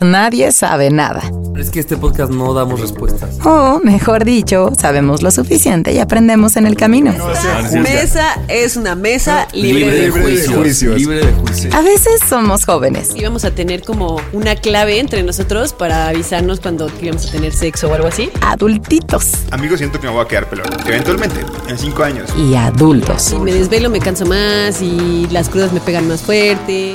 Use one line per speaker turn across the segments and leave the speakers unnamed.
nadie sabe nada.
Pero es que este podcast no damos respuestas.
O, mejor dicho, sabemos lo suficiente y aprendemos en el camino.
Mesa es una mesa libre, de,
Libre de
juicios.
juicios.
Libre de juicio.
A veces somos jóvenes
Y vamos a tener como una clave entre nosotros para avisarnos cuando íbamos a tener sexo o algo así.
adultitos
Amigos, siento que me voy a quedar pelón. Eventualmente, en cinco años.
y adultos.
Si me desvelo me canso más y las crudas me pegan más fuerte.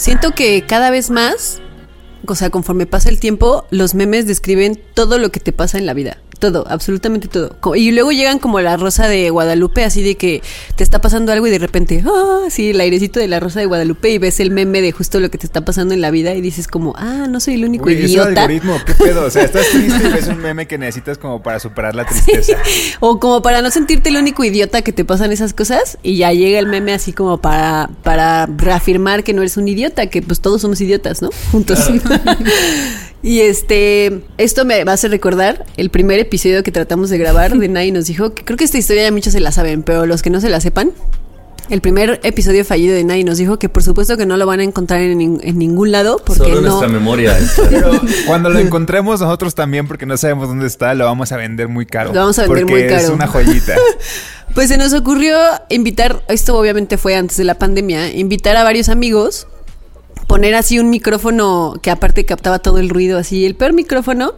Siento que cada vez más, o sea, conforme pasa el tiempo, los memes describen todo lo que te pasa en la vida. Todo, absolutamente todo. Y luego llegan como la rosa de Guadalupe, así de que te está pasando algo y de repente, ah, sí, el airecito de la rosa de Guadalupe y ves el meme de justo lo que te está pasando en la vida y dices como, ah, no soy el único
ese
idiota.
algoritmo, ¿qué pedo? O sea, estás triste y ves un meme que necesitas como para superar la tristeza.
O como para no sentirte el único idiota que te pasan esas cosas y ya llega el meme así como para, para reafirmar que no eres un idiota, que pues todos somos idiotas, ¿no? Juntos. y este, esto me va a hacer recordar el primer episodio que tratamos de grabar de Nadie nos dijo, que creo que esta historia ya muchos se la saben, pero los que no se la sepan, el primer episodio fallido de Nadie nos dijo que por supuesto que no lo van a encontrar en, en ningún lado porque
Solo en
no...
nuestra memoria.
Pero cuando lo encontremos nosotros también, porque no sabemos dónde está, lo vamos a vender muy caro.
Lo vamos a vender
porque
muy
es
caro.
una joyita.
Pues se nos ocurrió invitar, esto obviamente fue antes de la pandemia, invitar a varios amigos, poner así un micrófono que aparte captaba todo el ruido, así el peor micrófono,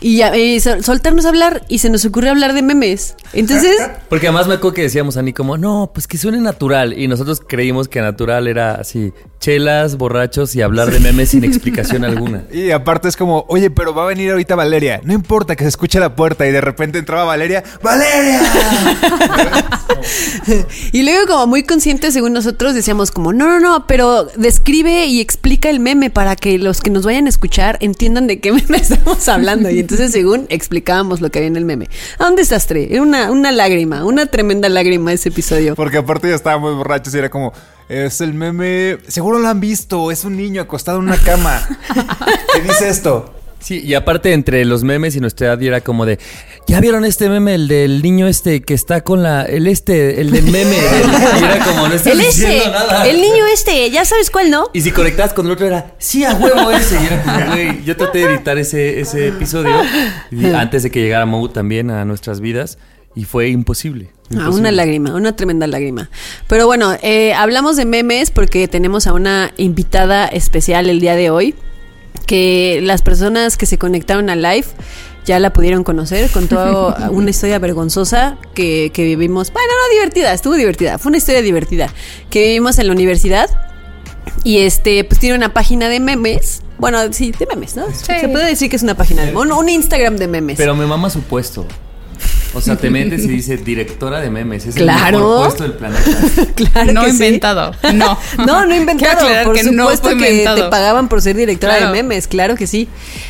y ya, eh, sol- soltarnos a hablar y se nos ocurrió hablar de memes. Entonces,
Porque además me acuerdo que decíamos a Ani como, no, pues que suene natural. Y nosotros creímos que natural era así, chelas, borrachos y hablar de memes sin explicación alguna.
Y aparte es como, oye, pero va a venir ahorita Valeria. No importa que se escuche la puerta y de repente entraba Valeria. ¡Valeria!
y luego como muy conscientes según nosotros decíamos como, no, no, no, pero describe y explica el meme para que los que nos vayan a escuchar entiendan de qué meme estamos hablando. Y entonces según explicábamos lo que había en el meme. A un desastre, era una, una lágrima, una tremenda lágrima ese episodio.
Porque aparte ya estábamos borrachos y era como, es el meme, seguro lo han visto, es un niño acostado en una cama. ¿Qué dice esto?
Sí, y aparte entre los memes y nuestra edad era como de, ¿ya vieron este meme, el del niño este que está con la, el este, el del meme? del-" y era como, no
El
nada.
el niño este, ya sabes cuál, ¿no?
Y si conectabas con el otro era, sí, a huevo ese. Y era como, güey, yo traté de editar ese, ese episodio antes de que llegara Moe también a nuestras vidas y fue imposible.
Ah, una lágrima, una tremenda lágrima. Pero bueno, eh, hablamos de memes porque tenemos a una invitada especial el día de hoy, que las personas que se conectaron a live ya la pudieron conocer, contó una historia vergonzosa que, que vivimos, bueno, no divertida, estuvo divertida, fue una historia divertida, que vivimos en la universidad y este, pues tiene una página de memes. Bueno, sí, de memes, ¿no? Se puede decir que es una página de un, un Instagram de memes.
Pero me mama su puesto. O sea, te metes y dice directora de memes. Es
Claro.
el mejor puesto del planeta.
claro
no
que sí.
inventado. No.
No, no inventado. Por
que no
supuesto
fue
que
inventado.
te pagaban por ser directora
Claro.
de memes, claro que sí.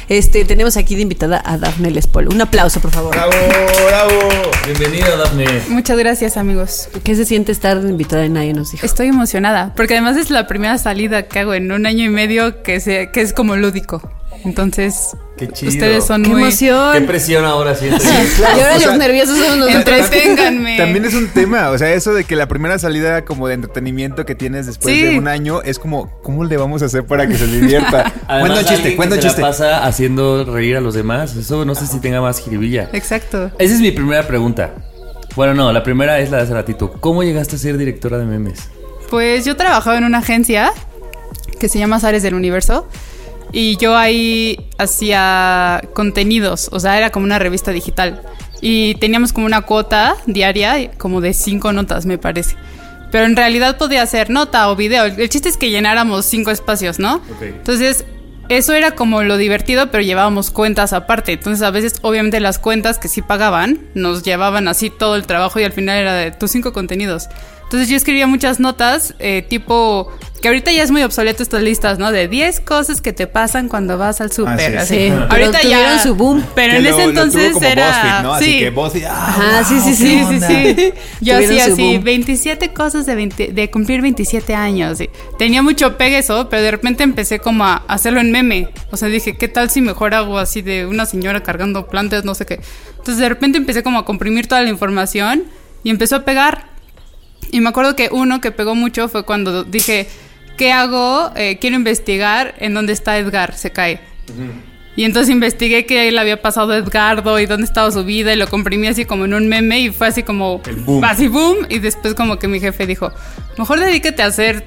Este, tenemos aquí de invitada a Daphne Lespol. Un aplauso, por favor.
¡Bravo, bravo!
Bienvenida, Daphne.
Muchas gracias, amigos.
¿Qué se siente estar de invitada y nadie nos dijo?
Estoy emocionada, porque además es la primera salida que hago en un año y medio que, se, que es como lúdico. Entonces,
Qué chido.
ustedes son
¡Qué
muy...
Qué
emoción!
presión ahora siento.
y ahora
o sea,
los nerviosos son los
Entreténganme.
También es un tema, o sea, eso de que la primera salida como de entretenimiento que tienes después
Sí.
de un año es como, ¿cómo le vamos a hacer para que se divierta? cuenta
Además,
un chiste, cuenta un chiste.
la pasa haciendo reír a los demás. Eso no sé si tenga más jiribilla.
Exacto.
Esa es mi primera pregunta. Bueno, no, la primera es la de hace ratito. ¿Cómo llegaste a ser directora de memes?
Pues yo trabajaba en una agencia que se llama Ares del Universo y yo ahí hacía contenidos, o sea, era como una revista digital y teníamos como una cuota diaria, como de cinco notas, me parece. Pero en realidad podía hacer nota o video. El chiste es que llenáramos cinco espacios, ¿no? Entonces, eso era como lo divertido, pero llevábamos cuentas aparte. Entonces, a veces, obviamente, las cuentas que sí pagaban nos llevaban así todo el trabajo y al final era de tus cinco contenidos. Entonces, yo escribía muchas notas, eh, tipo. Que ahorita ya es muy obsoleto estas listas, ¿no? De 10 cosas que te pasan cuando vas al súper.
Ah, sí,
sí.
Ahorita ya.
su boom.
Pero
Que
en
lo-
ese
lo tuvo
entonces
como
era.
BuzzFeed, ¿no? Así
sí.
que BuzzFeed, ah,
Ajá, sí, sí,
wow,
sí,
Sí, sí. Yo hacía así,
boom.
27 cosas de, 20 de cumplir 27 años. sí. Tenía mucho pegue eso, pero de repente empecé como a hacerlo en meme. O sea, dije, ¿qué tal si mejor hago así de una señora cargando plantas, no sé qué? Entonces de repente empecé como a comprimir toda la información y empezó a pegar. Y me acuerdo que uno que pegó mucho fue cuando dije, ¿qué hago? Eh, quiero investigar en dónde está Edgar, se cae. Y entonces investigué qué le había pasado a Edgardo y dónde estaba su vida y lo comprimí así como en un meme y fue así como
El boom.
así boom y después como que mi jefe dijo, mejor dedíquete a hacer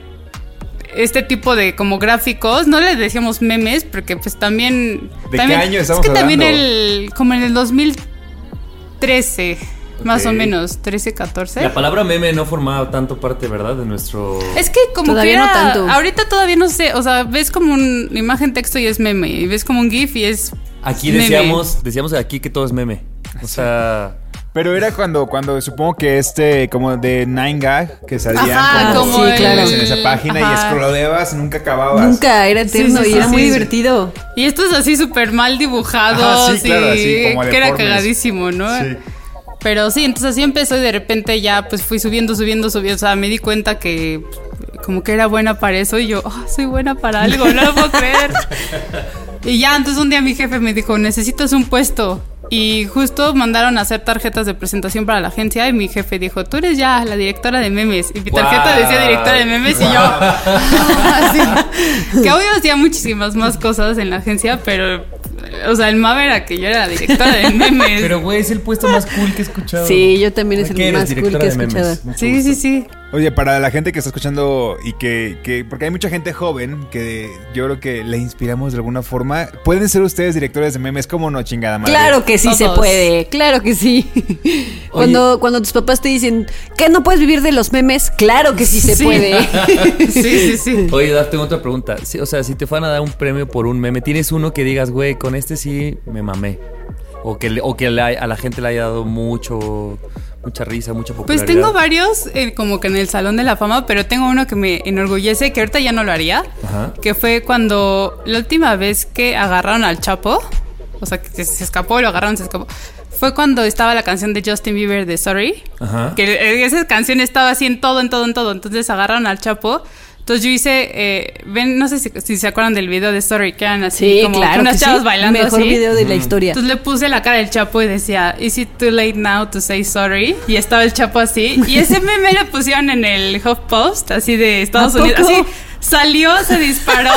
este tipo de como gráficos, no le decíamos memes porque pues también
qué
también-
año estamos
Es que también el como en el 2013 más o menos, 13, 14.
La palabra meme no formaba tanto parte, ¿verdad? De nuestro...
Es que como
Todavía
que
no
era-
tanto.
ahorita todavía no sé, o sea, ves como un imagen texto y es meme, y ves como un gif y es
Aquí
meme.
decíamos, decíamos aquí que todo es meme. O sea...
Pero era cuando, cuando supongo que este, como de Nine Gag, que salían
Ajá,
como,
como
Sí, claro.
en esa página y
Ajá.
scrolleabas y nunca acababas.
Nunca era eterno
Sí, sí,
y
sí,
era muy
sí.
divertido.
Y estos así súper mal dibujados
Ajá, sí, claro, así como
que era cagadísimo, ¿no?
Sí.
Pero sí, entonces así empezó y de repente ya pues fui subiendo, subiendo, subiendo. O sea, me di cuenta que como que era buena para eso y yo, "Ah, soy buena para algo, no lo puedo creer. y ya, entonces un día mi jefe me dijo, necesitas un puesto. Y justo mandaron a hacer tarjetas de presentación para la agencia y mi jefe dijo, tú eres ya la directora de memes. Y mi tarjeta decía directora de memes y yo, así. Que obvio hacía muchísimas más cosas en la agencia, pero, o sea, el mame era que yo era la directora de memes.
Pero, güey, es el puesto más cool que he escuchado.
Sí, yo también es
¿De qué
el más cool
Directora
que he escuchado.
Sí, sí, sí.
Oye, para la gente que está escuchando y que, que- porque hay mucha gente joven que yo creo que le inspiramos de alguna forma, pueden ser ustedes directores de memes, ¿cómo no, chingada madre?
Claro que sí se puede, claro que sí. Cuando, cuando tus papás te dicen que no puedes vivir de los memes, claro que sí se
Sí.
puede.
Sí, sí, sí.
Oye, Daf, tengo otra pregunta. Sí, o sea, si te fueran a dar un premio por un meme, ¿tienes uno que digas, güey, con este sí me mamé? O que, le- o que a la gente le haya dado mucho, mucha risa, mucha
Pues
popularidad.
tengo varios eh, como que en el Salón de la Fama, pero tengo uno que me enorgullece, que ahorita ya no lo haría,
Ajá.
que fue cuando la última vez que agarraron al Chapo, o sea, que se escapó, lo agarraron, se escapó, fue cuando estaba la canción de Justin Bieber de Sorry,
Ajá.
que eh, esa canción estaba así en todo, en todo, en todo, entonces agarraron al Chapo. Entonces yo hice, eh, ven, no sé si, si se acuerdan del video de Story, que eran así
Sí,
como
claro.
unas
que
chavas
sí.
bailando
Mejor
así.
video de la historia.
Entonces le puse la cara del Chapo y decía, Is it too late now to say sorry? Y estaba el Chapo así. Y ese meme lo pusieron en el HuffPost, así de Estados
¿A
Unidos. Así salió, se disparó.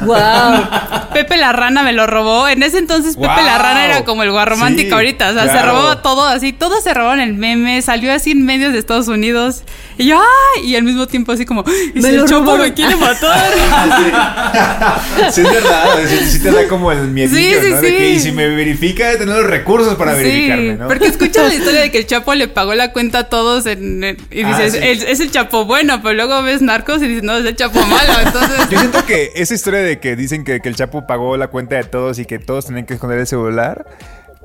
wow.
Pepe la rana me lo robó. En ese entonces Pepe la rana era como el guarromántico
Sí,
ahorita. O sea, se robó todo así. Todo se robó en el meme. Salió así en medios de Estados Unidos. Y yo, ¡ay! Y al mismo tiempo así como, ¿y
Me
si
lo
el Chapo
robaron.
me quiere matar?
sí, es verdad, sí, sí te da como el miedillo,
Sí, sí,
¿no? De que, y si me verifica, de tener los recursos para verificarme, ¿no?
Porque escuchas la historia de que el Chapo le pagó la cuenta a todos en, en- y
Ah,
dices,
sí.
"El- es el Chapo bueno, pero luego ves narcos y dices, no, es el Chapo malo. Entonces,
Yo siento que esa historia de que dicen que, que el Chapo pagó la cuenta de todos y que todos tenían que esconder el celular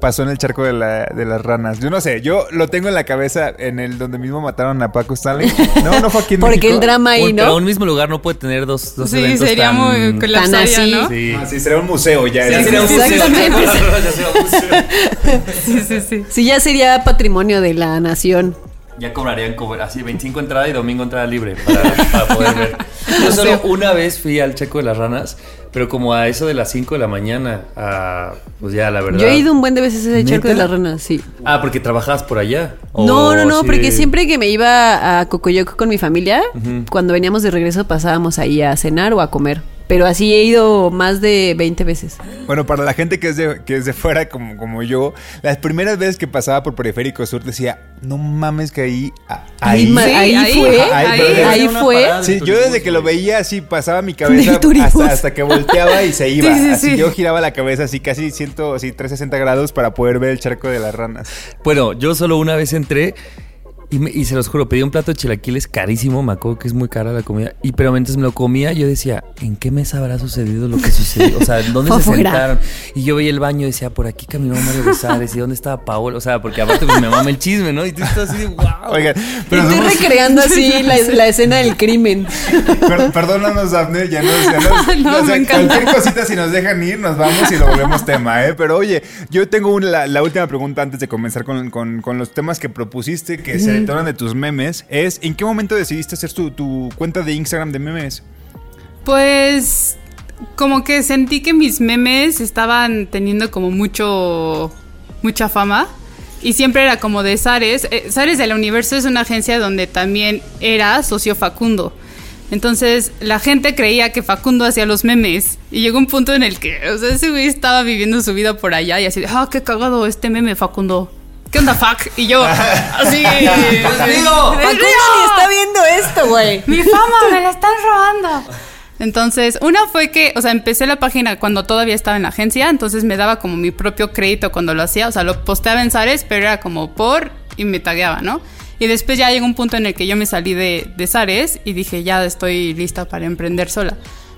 pasó en el charco de, la- de las ranas. Yo no sé, yo lo tengo en la cabeza en el donde mismo mataron a Paco Stanley. No, no fue aquí en
Porque
México.
el drama ahí,
Un- Pero
¿no?
un mismo lugar no puede tener dos, dos
sí,
eventos
sería
tan-
muy colapsaría,
así.
¿no?
Sí.
Ah, sí, será un museo ya.
Ya
¿no?
sería un museo.
Exactamente.
Ya sería un museo.
Sí, sí, sí.
Sí, ya sería patrimonio de la nación.
Ya cobrarían como así 25 entrada y domingo entrada libre para, para poder ver. Yo solo una vez fui al Checo de las Ranas, pero como a eso de las 5 de la mañana, a, pues ya la verdad.
Yo he ido un buen de veces a ese charco de las ranas, sí.
Ah, porque trabajabas por allá. ¿O
No, no, no,
sí?
porque siempre que me iba a Cocoyoc con mi familia, cuando veníamos de regreso pasábamos ahí a cenar o a comer. Pero así he ido más de 20 veces.
Bueno, para la gente que es de, que es de fuera como, como yo, las primeras veces que pasaba por Periférico Sur decía, no mames que ahí... a-
Ahí,
Ahí...
ma-
Sí,
ahí
ahí,
fue,
ahí,
fue.
Sí, yo desde que lo veía así pasaba mi cabeza hasta, hasta que volteaba y se iba.
Sí, sí,
así
sí.
yo giraba la cabeza así casi 100, así 360 grados para poder ver el charco de las ranas.
Bueno, yo solo una vez entré y, me- y se los juro, pedí un plato de chilaquiles carísimo, me acuerdo que es muy cara la comida. Y pero mientras me lo comía, yo decía, ¿en qué mesa habrá sucedido lo que sucedió? O sea, ¿dónde se sentaron? Y yo veía el baño y decía, por aquí caminó Mario Besares, ¿y dónde estaba Paola? O sea, porque aparte pues me mama el chisme, ¿no? Y tú estás así de, wow.
Oigan, pero
Estoy
somos-
recreando así la, la escena del crimen.
Per- perdónanos, Daphne, ya nos, ya nos-
No,
o sea,
me
cualquier cosita, si nos dejan ir, nos vamos y lo volvemos tema, ¿eh? Pero oye, yo tengo una- la, la última pregunta antes de comenzar con, con- con los temas que propusiste, que se de tus memes, es ¿en qué momento decidiste hacer tu, tu cuenta de Instagram de memes?
Pues como que sentí que mis memes estaban teniendo como mucho mucha fama y siempre era como de Zares. Eh, Zares del Universo es una agencia donde también era socio Facundo. Entonces la gente creía que Facundo hacía los memes y llegó un punto en el que, o sea, ese güey estaba viviendo su vida por allá y así de, ah, qué cagado este meme Facundo. ¿Qué onda, fuck? Y yo, así.
¡Amigo!
Ni está viendo esto, güey.
Mi fama, me la están robando. Entonces, una fue que, o sea, empecé la página cuando todavía estaba en la agencia, entonces me daba como mi propio crédito cuando lo hacía, o sea, lo posteaba en Zares, pero era como por y me tagueaba, ¿no? Y después ya llegó un punto en el que yo me salí de, de Zares y dije, ya estoy lista para emprender sola.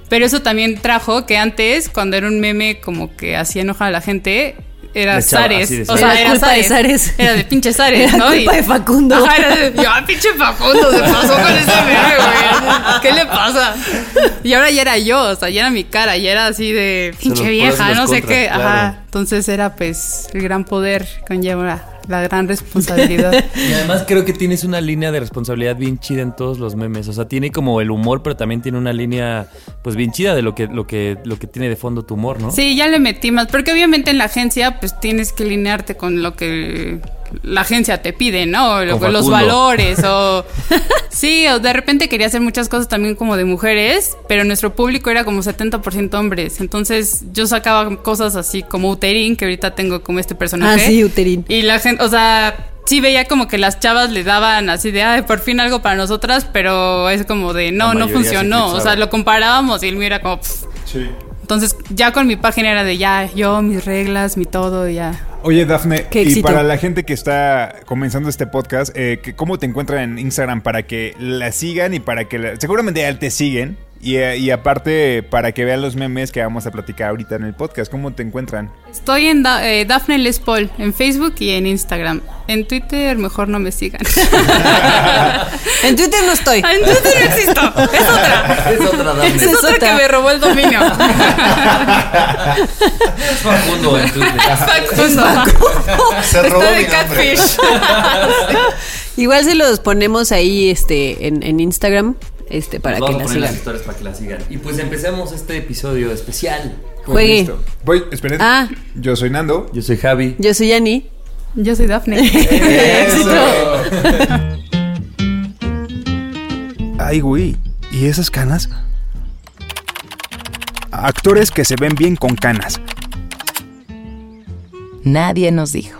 Pero eso también trajo que antes, cuando era un meme como que hacía enojar a la gente, era Zares. O sea,
Era
era
culpa de
Zares. Era de pinche Zares,
Era
¿no?
culpa de Facundo.
Ajá, era de, yo, ah, pinche Facundo, se pasó con ese meme, güey. ¿Qué le pasa? Y ahora ya era yo, o sea, ya era mi cara, ya era así de pinche vieja, no sé qué.
claro.
Ajá. Entonces era pues el gran poder conlleva la gran responsabilidad.
Y además creo que tienes una línea de responsabilidad bien chida en todos los memes. O sea, tiene como el humor, pero también tiene una línea, pues bien chida de lo que, lo que, lo que tiene de fondo tu humor, ¿no?
Sí, ya le metí más, porque obviamente en la agencia pues tienes que alinearte con lo que la agencia te pide, ¿no?
Con
los valores o sí, o de repente quería hacer muchas cosas también como de mujeres, pero nuestro público era como 70% hombres, entonces yo sacaba cosas así como Uterin, que ahorita tengo como este personaje.
Ah, sí, Uterin.
Y la gente, o sea, sí veía como que las chavas le daban así de, ay, por fin algo para nosotras, pero es como de, no, no
se
funcionó. O sea, lo comparábamos y el mío era como, "Pff".
Sí.
Entonces, ya con mi página era de ya, yo, mis reglas, mi todo, ya.
Oye, Dafne, y para la gente que está comenzando este podcast, eh, que- ¿cómo te encuentran en Instagram para que la sigan y para que la- seguramente ya te siguen? Y, eh, y aparte, para que vean los memes que vamos a platicar ahorita en el podcast, ¿cómo te encuentran?
Estoy en Da- eh, Daphne Les Paul, en Facebook y en Instagram. En Twitter mejor no me sigan.
En Twitter no estoy.
en Twitter no existo, es otra.
Es otra Dafne.
Es
Es
otra que me robó el dominio.
Es Facundo en Twitter.
Se robó
Está de
mi nombre.
catfish.
Igual se los ponemos ahí este en, en Instagram este para que la
las
sigan.
historias para que la sigan. Y pues empecemos este episodio especial.
Pues
Juegue.
listo. Voy, esperen.
Ah.
Yo soy Nando.
Yo soy Javi.
Yo soy Yani.
Yo soy Daphne.
Ay, güey. ¿Y esas canas? Actores que se ven bien con canas.
Nadie nos dijo.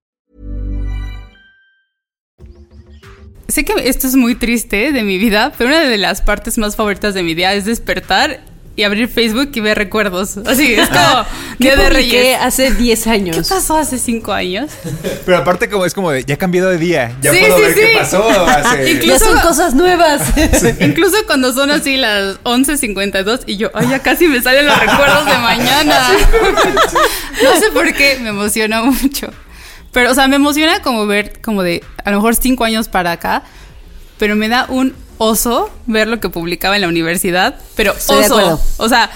Sé que esto es muy triste de mi vida, pero una de las partes más favoritas de mi día es despertar y abrir Facebook y ver recuerdos. Así, es como
¿Qué
Día de Reyes.
hace 10 años?
¿Qué pasó hace cinco años?
Pero aparte como es como de, ya cambiado de día. Ya
Sí,
puedo
sí,
ver qué
sí.
pasó hace...
Incluso-
Ya son cosas nuevas.
Incluso cuando son así las 11.52 y yo, ay, ya casi me salen los recuerdos de mañana. no sé por qué, me emociona mucho. Pero, o sea, me emociona como ver, como de, a lo mejor cinco años para acá, pero me da un oso ver lo que publicaba en la universidad, pero
Estoy
oso. O sea,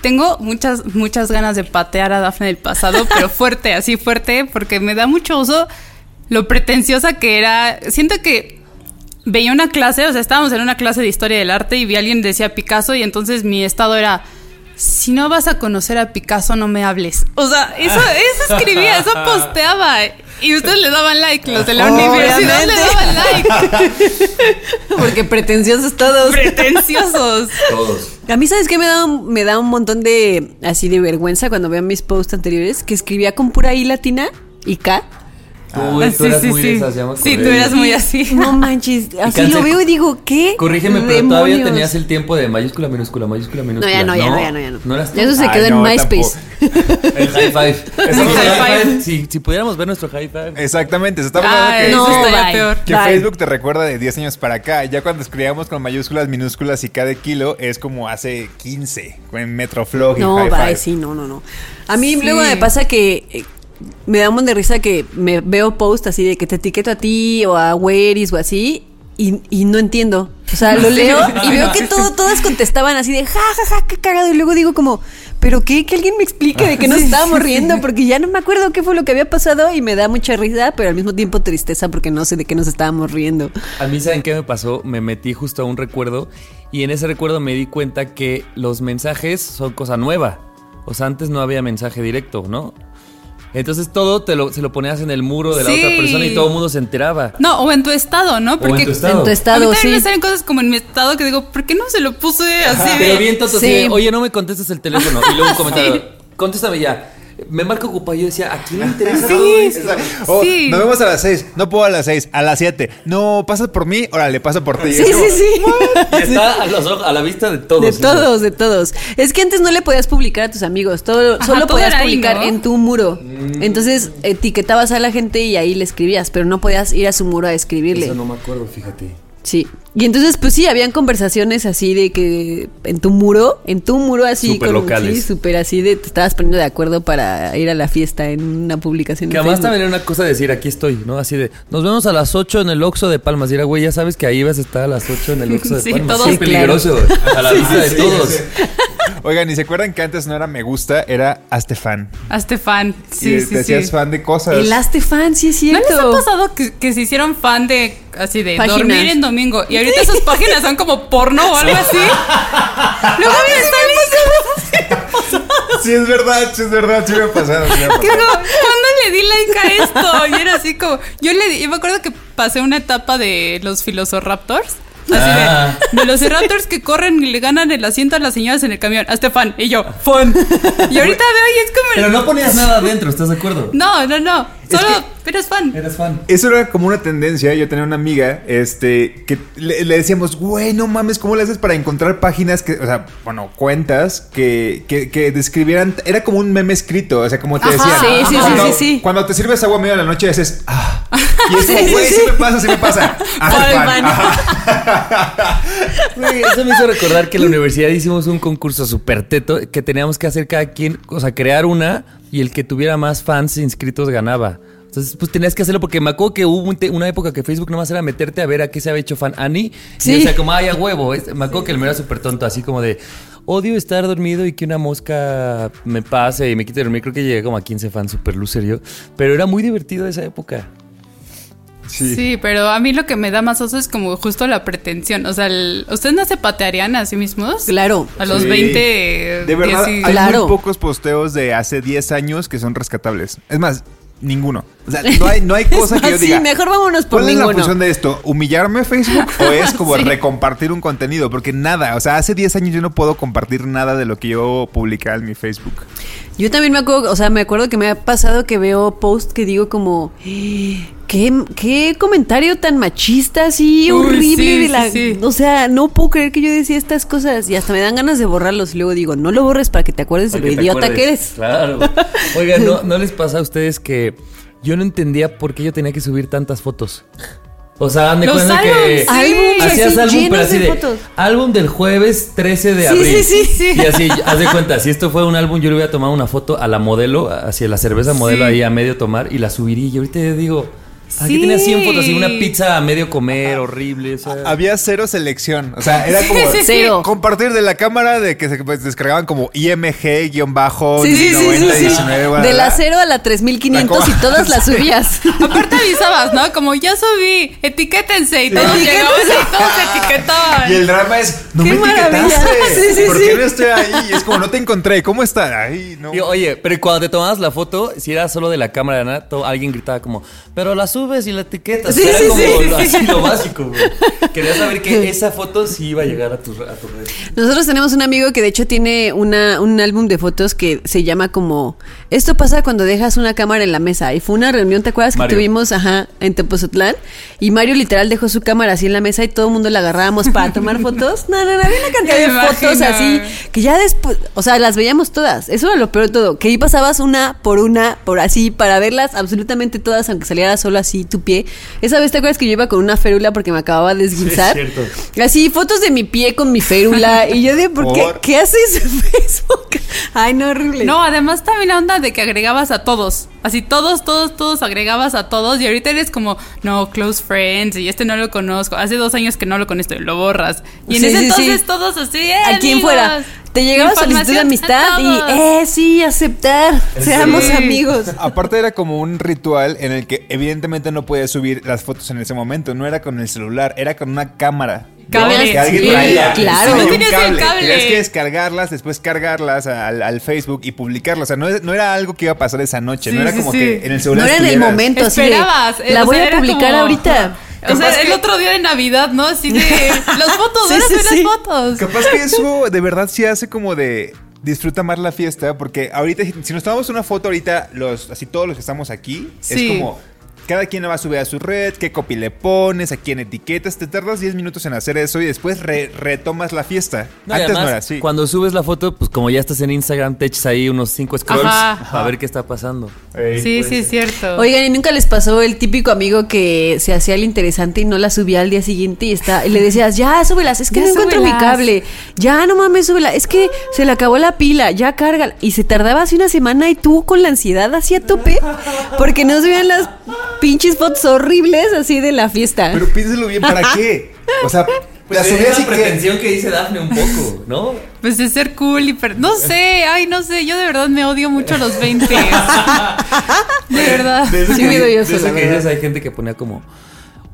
tengo muchas, muchas ganas de patear a Dafne del pasado, pero fuerte, así fuerte, porque me da mucho oso lo pretenciosa que era. Siento que veía una clase, o sea, estábamos en una clase de historia del arte y vi a alguien que decía Picasso y entonces mi estado era, si no vas a conocer a Picasso, no me hables. O sea, eso, eso escribía, eso posteaba. Y ustedes le daban like, los de la universidad le daban like.
Porque pretenciosos todos.
Pretenciosos.
Todos.
A mí, ¿sabes qué? Me da, un, me da un montón de, así, de vergüenza cuando veo mis posts anteriores, que escribía con pura I latina y K.
Tú,
Ah,
tú eras muy de esas, ya me
Sí,
acordé.
tú eras muy así.
No manches, así lo veo y digo, ¿qué?
Corrígeme, pero todavía tenías el tiempo de mayúscula, minúscula, mayúscula,
No,
minúscula.
ya no, ya no, ya no, ya no.
¿No eras tú?
Eso se
Ay,
quedó en
no,
MySpace.
El high five. En
High
high
five.
Si, si pudiéramos ver nuestro high five.
Exactamente, se está hablando
Ah,
que,
no, bye.
peor.
que
Bye.
Facebook te recuerda de 10 años para acá. Ya cuando escribíamos con mayúsculas, minúsculas y cada kilo es como hace 15 en Metroflog y
No,
High
bye,
Five.
sí, no, no, no. A mí
Sí.
luego me pasa que eh, me da un montón de risa que me veo post así de que te etiqueto a ti o a Weris o así y, y no entiendo. O sea, lo leo y veo que todo, todas contestaban así de ja, ja, ja, qué cagado. Y luego digo como, ¿pero qué? Que alguien me explique de qué nos estábamos riendo porque ya no me acuerdo qué fue lo que había pasado y me da mucha risa, pero al mismo tiempo tristeza porque no sé de qué nos estábamos riendo.
A mí, ¿saben qué me pasó? Me metí justo a un recuerdo y en ese recuerdo me di cuenta que los mensajes son cosa nueva. O sea, antes no había mensaje directo, ¿no? Entonces todo te lo, se lo ponías en el muro de la
Sí.
otra persona y todo el mundo se enteraba.
No, o en tu estado, ¿no?
O en tu estado.
En tu
A mí
estado,
también
sí.
me salen cosas como en mi estado que digo, ¿por qué no se lo puse así de...
Pero bien tonto, así
Sí.
de, oye, no me contestas el teléfono. Y luego un comentario, contéstame ya. Me marca ocupado. Yo decía, ¿a quién le interesa todo esto?
Oh,
Sí.
Nos vemos a las 6. No puedo a las 6. A las 7. No, pasas por mí. Órale, pasa por ti.
Sí,
como,
sí, sí.
Y está a, los ojos- a la vista de todos.
De todos, de todos. Es que antes no le podías publicar a tus amigos, todo,
Ajá,
solo
todo
podías
ahí,
publicar
¿no?
en tu muro. Entonces etiquetabas a la gente y ahí le escribías, pero no podías ir a su muro a escribirle.
Eso no me acuerdo, fíjate.
Sí. Y entonces, pues sí, habían conversaciones así de que en tu muro, en tu muro así.
Súper locales.
Sí, súper así de te estabas poniendo de acuerdo para ir a la fiesta en una publicación.
Que además también era una cosa decir, aquí estoy, ¿no? Así de, nos vemos a las 8 en el Oxxo de Palmas. Y era, güey, ya sabes que ahí vas a estar a las 8 en el Oxxo de
Sí,
Palmas.
todos-
es
Sí,
peligroso. A la vista de todos.
Oigan, ¿y se acuerdan que antes no era me gusta? Era hazte fan.
Hazte fan.
y
Sí, sí,
te hacías
sí.
fan de cosas.
El Fan, sí es
¿No
cierto.
les ha pasado que, que se hicieron fan de así de
Páginas.
dormir en domingo? Y ahorita esas páginas son como porno o algo así. Luego me están
Sí, es verdad, sí, es verdad. Sí me ha pasado. sí me ha pasado.
Digo, ¿cuándo le di like a esto? Y era así como. Yo le di. Yo me acuerdo que pasé una etapa de los Filosoraptors. Así
Ah.
de, de los Raptors que corren y le ganan el asiento a las señoras en el camión. Hazte fan. Y yo, fan. Y ahorita veo y es como.
Pero no ponías nada adentro, ¿estás de acuerdo?
No, no, no.
Es
Solo
que-
eres fan.
Eres fan.
Eso era como una tendencia. Yo tenía una amiga, este, que le, le decíamos, güey, no mames, ¿cómo le haces para encontrar páginas que, o sea, bueno, cuentas que, que, que describieran, era como un meme escrito, o sea, como te
Ajá.
decían.
Sí, sí, sí,
cuando,
sí, sí.
Cuando te sirves agua medio de la noche dices, ah. Y es como,
Sí, sí,
güey, sí,
sí.
me pasa, sí me pasa. Ajá.
Güey, eso me hizo recordar que en la universidad hicimos un concurso súper teto que teníamos que hacer cada quien, o sea, crear una y el que tuviera más fans inscritos ganaba. Entonces, pues tenías que hacerlo porque me acuerdo que hubo una época que Facebook nomás era meterte a ver a qué se había hecho fan Annie.
Sí.
Y, o sea, como, ay, a huevo. Me acuerdo que el mío era súper tonto, así como de, odio estar dormido y que una mosca me pase y me quite dormir. Creo que llegué como a 15 fans super loser yo. Pero era muy divertido esa época.
Sí. pero a mí lo que me da más oso es como justo la pretensión. O sea, el- ¿ustedes no se patearían a sí mismos?
Claro.
A los
Sí.
20.
De verdad,
10 y-
hay
Claro.
muy pocos posteos de hace 10 años que son rescatables. Es más, ninguno. O sea, no hay, no hay cosa que yo
Sí,
diga.
mejor vámonos por
¿Cuál es la
ninguno.
función de esto? ¿Humillarme Facebook o es como
Sí.
recompartir un contenido? Porque nada, o sea, hace 10 años yo no puedo compartir nada de lo que yo publicaba en mi Facebook.
Yo también me acuerdo, o sea, me acuerdo que me ha pasado que veo post que digo como, "Eh, ¿Qué, qué comentario tan machista, así
Uy,
horrible
sí,
de la.
sí, sí.
O sea, no puedo creer que yo decía estas cosas y hasta me dan ganas de borrarlos. Y luego digo, no lo borres para que te acuerdes de lo idiota
acuerdes.
que eres.
Claro. Oigan, ¿no, ¿no les pasa a ustedes que yo no entendía por qué yo tenía que subir tantas fotos? O sea, dan de
Los
cuenta que
sí.
Hacías álbum, pero así
de
álbum del jueves 13 de
Sí,
abril.
sí, sí, sí.
Y así, haz de cuenta, si esto fue un álbum, yo le hubiera tomado una foto a la modelo, hacia la cerveza modelo
Sí.
ahí a medio tomar y la subiría. Y ahorita yo digo, ¿para qué
Sí.
tenía 100 fotos? Así una pizza a medio comer, horrible. o sea.
Había cero selección. O sea, era como
sí, sí. Cero.
compartir de la cámara de que se pues, descargaban como IMG-bajo
Sí, sí, sí, sí,
90,
sí.
19, bla,
De la
bla.
0 a la 3500
La
y todas las subías.
Aparte avisabas, ¿no? Como ya subí, etiquétense y todos llegaban y todos se etiquetaban.
Y el drama es, no
¡Qué
me
maravilla!
etiquetaste.
Sí, sí,
¿Por
sí.
qué no estoy ahí? Y es como, no te encontré. ¿Cómo está? Ay, no.
Y, oye, pero cuando te tomabas la foto, si era solo de la cámara de nada, to- alguien gritaba como, pero la subes y la etiquetas.
Sí,
era
sí,
como
sí,
lo- así lo básico, güey. Quería saber que esa foto sí iba a llegar a tu, a tu red.
Nosotros tenemos un amigo que de hecho tiene una, un álbum de fotos que se llama como Esto pasa cuando dejas una cámara en la mesa. Y fue una reunión, ¿te acuerdas
Mario.
que tuvimos ajá, en Tepozotlán? Y Mario literal dejó su cámara así en la mesa y todo el mundo la agarrábamos para tomar fotos. No, no, no, había una cantidad de fotos así que ya después, o sea, las veíamos todas. Eso era lo peor de todo, que ahí pasabas una por una, por así, para verlas absolutamente todas, aunque saliera solo así tu pie. Esa vez te acuerdas que yo iba con una férula porque me acababa de esguinzar.
Sí, es cierto.
Así, fotos de mi pie con mi férula. Y yo de, ¿por qué?
¿Por?
¿Qué haces en Facebook? Ay, no, horrible.
No, además también la onda de que agregabas a todos. Así todos, todos, todos agregabas a todos. Y ahorita eres como, no, close friends. Y este no lo conozco. Hace dos años que no lo conozco y lo borras. Y en
Sí,
ese
sí,
entonces
sí.
todos así, eh,
a quien
amigos.
fuera. Te llegaba solicitud de amistad y, eh, sí, aceptar. Seamos
Sí.
amigos.
Aparte era como un ritual en el que evidentemente no podías subir las fotos en ese momento. No era con el celular, era con una cámara.
Cable.
Que alguien
Sí,
traía.
claro. Sí,
un
tienes el cable.
Tenías que descargarlas, después cargarlas al, al Facebook y publicarlas. O sea, no, es- no era algo que iba a pasar esa noche.
Sí,
no era
sí,
como
sí.
que en el
No
celular
era en el momento
Esperabas. eh,
La
o
voy
sea,
a publicar
como-
ahorita.
O sea, el
que-
otro día de Navidad, ¿no? Así de las fotos,
Sí, sí,
las fotos.
Capaz que eso de verdad sí hace como de disfruta más la fiesta, porque ahorita, si nos tomamos una foto ahorita, los, así todos los que estamos aquí,
Sí.
es como cada quien la va a subir a su red, qué copy le pones, a quién etiquetas, te tardas 10 minutos en hacer eso y después re- retomas la fiesta.
No,
no
además,
era así.
Cuando subes la foto, pues como ya estás en Instagram, te echas ahí unos 5 scrolls
Ajá.
a ver qué está pasando.
Ey.
Sí, sí, es cierto.
Oigan, ¿y nunca les pasó el típico amigo que se hacía el interesante y no la subía al día siguiente y, está, y le decías, ya, súbelas, es que
Ya,
no encuentro mi cable, ya, no mames, súbela, es que se le acabó la pila, ya, cárgala. Y se tardaba así una semana y tú con la ansiedad así a tope porque no subían las pinches fotos horribles así de la fiesta.
Pero piénselo bien, ¿para qué? O sea, la subías y que...
que dice Dafne un poco, ¿no?
Pues de ser cool y... per- No sé, ay, no sé, yo de verdad me odio mucho a los 20. de verdad.
De eso
Sí
que-
me doy eso,
de eso
la
que
verdad.
dices, hay gente que ponía como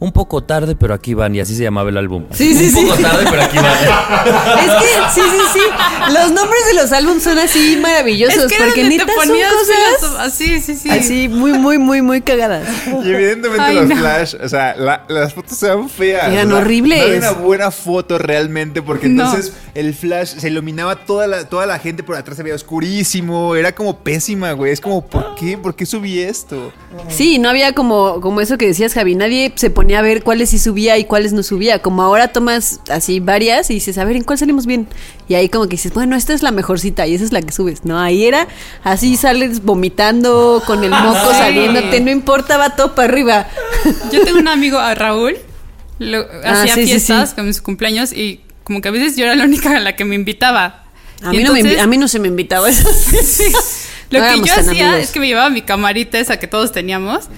un poco tarde, pero aquí van, y así se llamaba el álbum.
Sí, sí,
un
sí.
poco tarde, pero aquí van.
Es que, sí, sí, sí. Los nombres de los álbumes son así maravillosos.
Es que
porque neta
te
son
ponías
cosas
así, sí, sí.
así muy, muy, muy, muy cagadas.
Y evidentemente
Ay,
los
no.
flash, o sea, la- las fotos eran feas.
Eran
o sea,
horribles.
No había una buena foto realmente, porque
No.
entonces el flash se iluminaba toda la, toda la gente por atrás, se veía oscurísimo. Era como pésima, güey. Es como, ¿por qué? ¿Por qué subí esto?
Sí, no había como, como eso que decías, Javi. Nadie se ponía a ver cuáles sí subía y cuáles no subía. Como ahora tomas así varias y dices, a ver, ¿en cuál salimos bien? Y ahí como que dices, bueno, esta es la mejorcita y esa es la que subes. No, ahí era así sales vomitando con el moco
Sí.
saliéndote, no importa, va todo para arriba.
Yo tengo un amigo, a Raúl, lo-
Ah,
hacía
sí,
fiestas
sí.
con mis cumpleaños y como que a veces yo era la única a la que me invitaba.
A
Y
mí, no me, a mí no se me invitaba eso.
Lo
No
que yo hacía
amigos.
es que me llevaba mi camarita esa que todos teníamos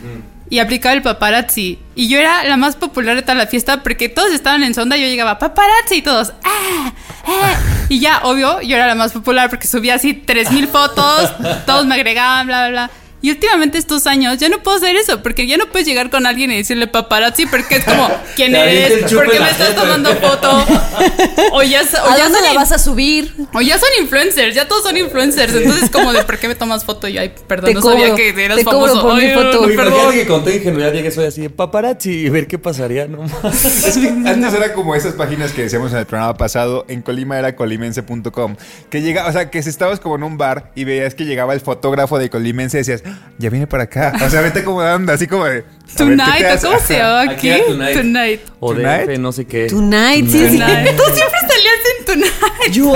y aplicaba el paparazzi. Y yo era la más popular de toda la fiesta porque todos estaban en sonda y yo llegaba paparazzi y todos ¡ah! ¡ah! Y ya, obvio, yo era la más popular porque subía así 3000 fotos, todos me agregaban, bla, bla, bla. Y últimamente estos años ya no puedo hacer eso porque ya no puedes llegar con alguien y decirle paparazzi porque es como ¿quién eres? ¿Por qué me estás tomando foto? O ya, o
¿A
ya
dónde
son
la vas a subir?
o ya son influencers, ya todos son influencers. Entonces, como de por qué me tomas foto y ay, perdón,
Te
no
cobro,
sabía que eras
te cobro
famoso.
por mi
Ay,
foto.
no, perdón.
imagínate que con toda ingenuidad llegue soy así de paparazzi y ver qué pasaría, no más.
Es que antes era como esas páginas que decíamos en el programa pasado, en Colima era colimense.com, que llega, o sea, que si estabas como en un bar y veías que llegaba el fotógrafo de Colimense y decías, ya viene para acá. O sea, vete acomodando, así como de. a ver, ¿qué te
Tonight, ¿cómo se llama
Aquí Tonight.
Tonight.
O. DF, no sé qué.
Tonight, sí.
Tú siempre salías en Tonight.
¿Yo?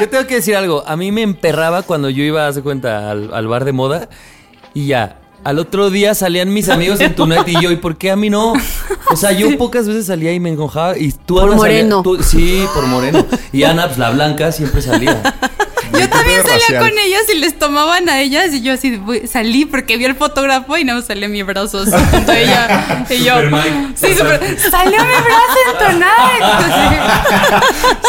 Yo tengo que decir algo. A mí me emperraba cuando yo iba, hace cuenta, al, al bar de moda y ya. Al otro día salían mis amigos en Tonight y yo, ¿y por qué a mí no? O sea, yo pocas veces salía y me enojaba y tú
Por
Ana, salía-
moreno.
tú- sí, por moreno. Y Ana, pues la blanca, siempre salía.
Yo también salía
racial.
con ellas y les tomaban a ellas y yo así salí porque vi al fotógrafo y no salió mi brazo a ella y yo sí super salió mi brazo en Tonight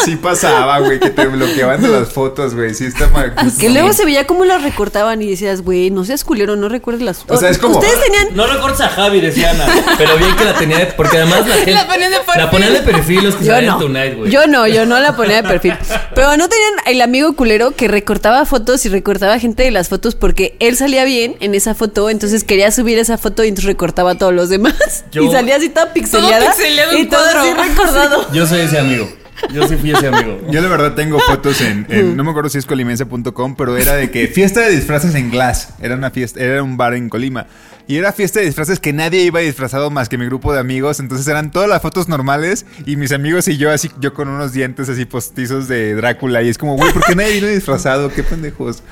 Sí pasaba, güey, que te bloqueaban de las fotos, güey. Sí, está mal.
Que luego se veía cómo las recortaban y decías, güey, no seas culero, no recuerdes las
O sea, es como-
Ustedes tenían.
No recortes a Javi, decía Ana. Pero bien que la tenía, de- porque además la gente.
La ponían de perfil.
La ponían de perfil los que
Yo
salían
no.
en Tonight, güey.
Yo no, yo no la ponía de perfil. Pero no tenían el amigo culero que recortaba fotos y recortaba gente de las fotos porque él salía bien en esa foto, entonces quería subir esa foto y entonces recortaba a todos los demás.
Yo-
Y salía así toda pixeleada.
pixeleado
y todo así
cuadro.
recordado.
Yo soy ese amigo. Yo sí fui ese amigo.
Yo la verdad tengo fotos en, en- no me acuerdo si es colimense.com, pero era de que fiesta de disfraces en Glass. Era una fiesta, era un bar en Colima. Y era fiesta de disfraces que nadie iba disfrazado más que mi grupo de amigos. Entonces eran todas las fotos normales y mis amigos y yo así, yo con unos dientes así postizos de Drácula. Y es como, güey, ¿por qué nadie vino disfrazado? Qué pendejos.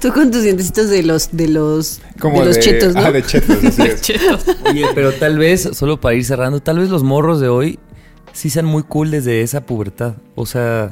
Tú con tus dientecitos de los, de los,
Como
de los chetos, ¿no?
Ah, de chetos, así es.
Oye, pero tal vez, solo para ir cerrando, tal vez los morros de hoy sí sean muy cool desde esa pubertad. O sea,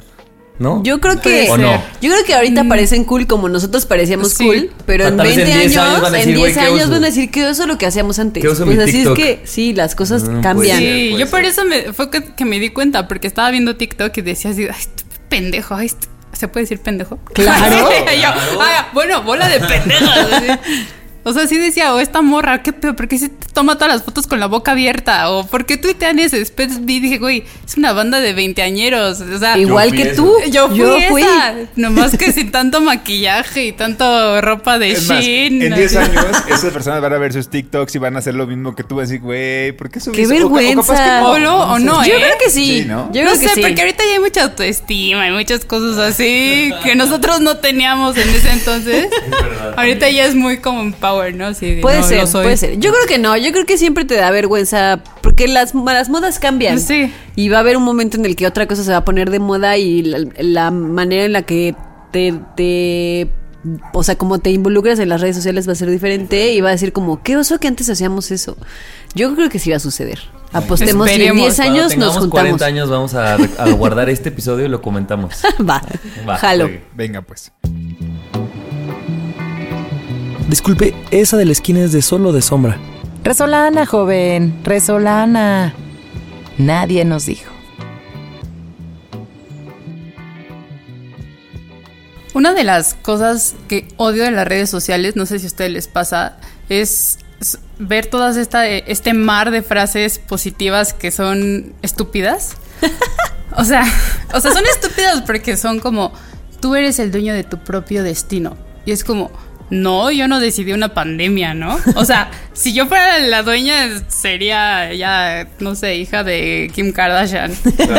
¿no?
Yo creo que
¿O no?
yo creo que ahorita parecen cool como nosotros parecíamos
Sí.
cool, pero
O
en
tal vez
20
en 10
años,
años van a
en
decir,
10
güey, ¿qué
años van a decir que eso es lo que hacíamos antes.
¿Qué uso
pues
mi
así
TikTok?
es que sí, las cosas
Mm,
cambian.
pues
sí yo por eso me, fue que, que me di cuenta porque estaba viendo TikTok y decía así ay este pendejo ay, este- ¿Se puede decir pendejo?
Claro.
Yo, "Ah, bueno, bola de pendejas. O sea, sí decía, o esta morra, qué pedo, ¿por qué se toma todas las fotos con la boca abierta? O ¿por qué tuitean eso? Después vi dije, güey, es una banda de veinteañeros. O sea,
Igual que tú.
yo fui, esa. Nomás que sin tanto maquillaje y tanto ropa de
Es más,
Shein.
en 10
así.
años esas personas van a ver sus TikToks y van a hacer lo mismo que tú. Así, güey, ¿por qué subiste?
Qué
O ca- o capaz
vergüenza.
que
O no, o no,
Yo
¿eh?
creo que sí.
Sí, ¿no?
Yo
no
que
sé,
sí.
porque ahorita ya hay mucha autoestima y muchas cosas así que nosotros no teníamos en ese entonces. ahorita ya es muy como power, ¿no? Sí,
Puede
no,
ser,
lo soy.
puede ser. Yo creo que no, yo creo que siempre te da vergüenza porque las, las modas cambian.
Sí.
Y va a haber un momento en el que otra cosa se va a poner de moda y la, la manera en la que te, te o sea, como te involucras en las redes sociales va a ser diferente y va a decir como, qué oso que antes hacíamos eso. Yo creo que sí va a suceder. Apostemos y en
Esperemos.
10
Cuando
años nos
tengamos
juntamos.
40 años vamos a, a guardar este episodio y lo comentamos.
va,
Va,
jalo.
Venga, pues.
Disculpe, esa de la esquina es de sol o de sombra.
Resolana, joven, resolana. Nadie nos dijo.
Una de las cosas que odio de las redes sociales, no sé si a ustedes les pasa, es ver todas esta este mar de frases positivas que son estúpidas. o sea, o sea, son estúpidas porque son como tú eres el dueño de tu propio destino. Y es como no, yo no decidí una pandemia, ¿no? O sea, si yo fuera la dueña sería ya no sé, hija de Kim Kardashian.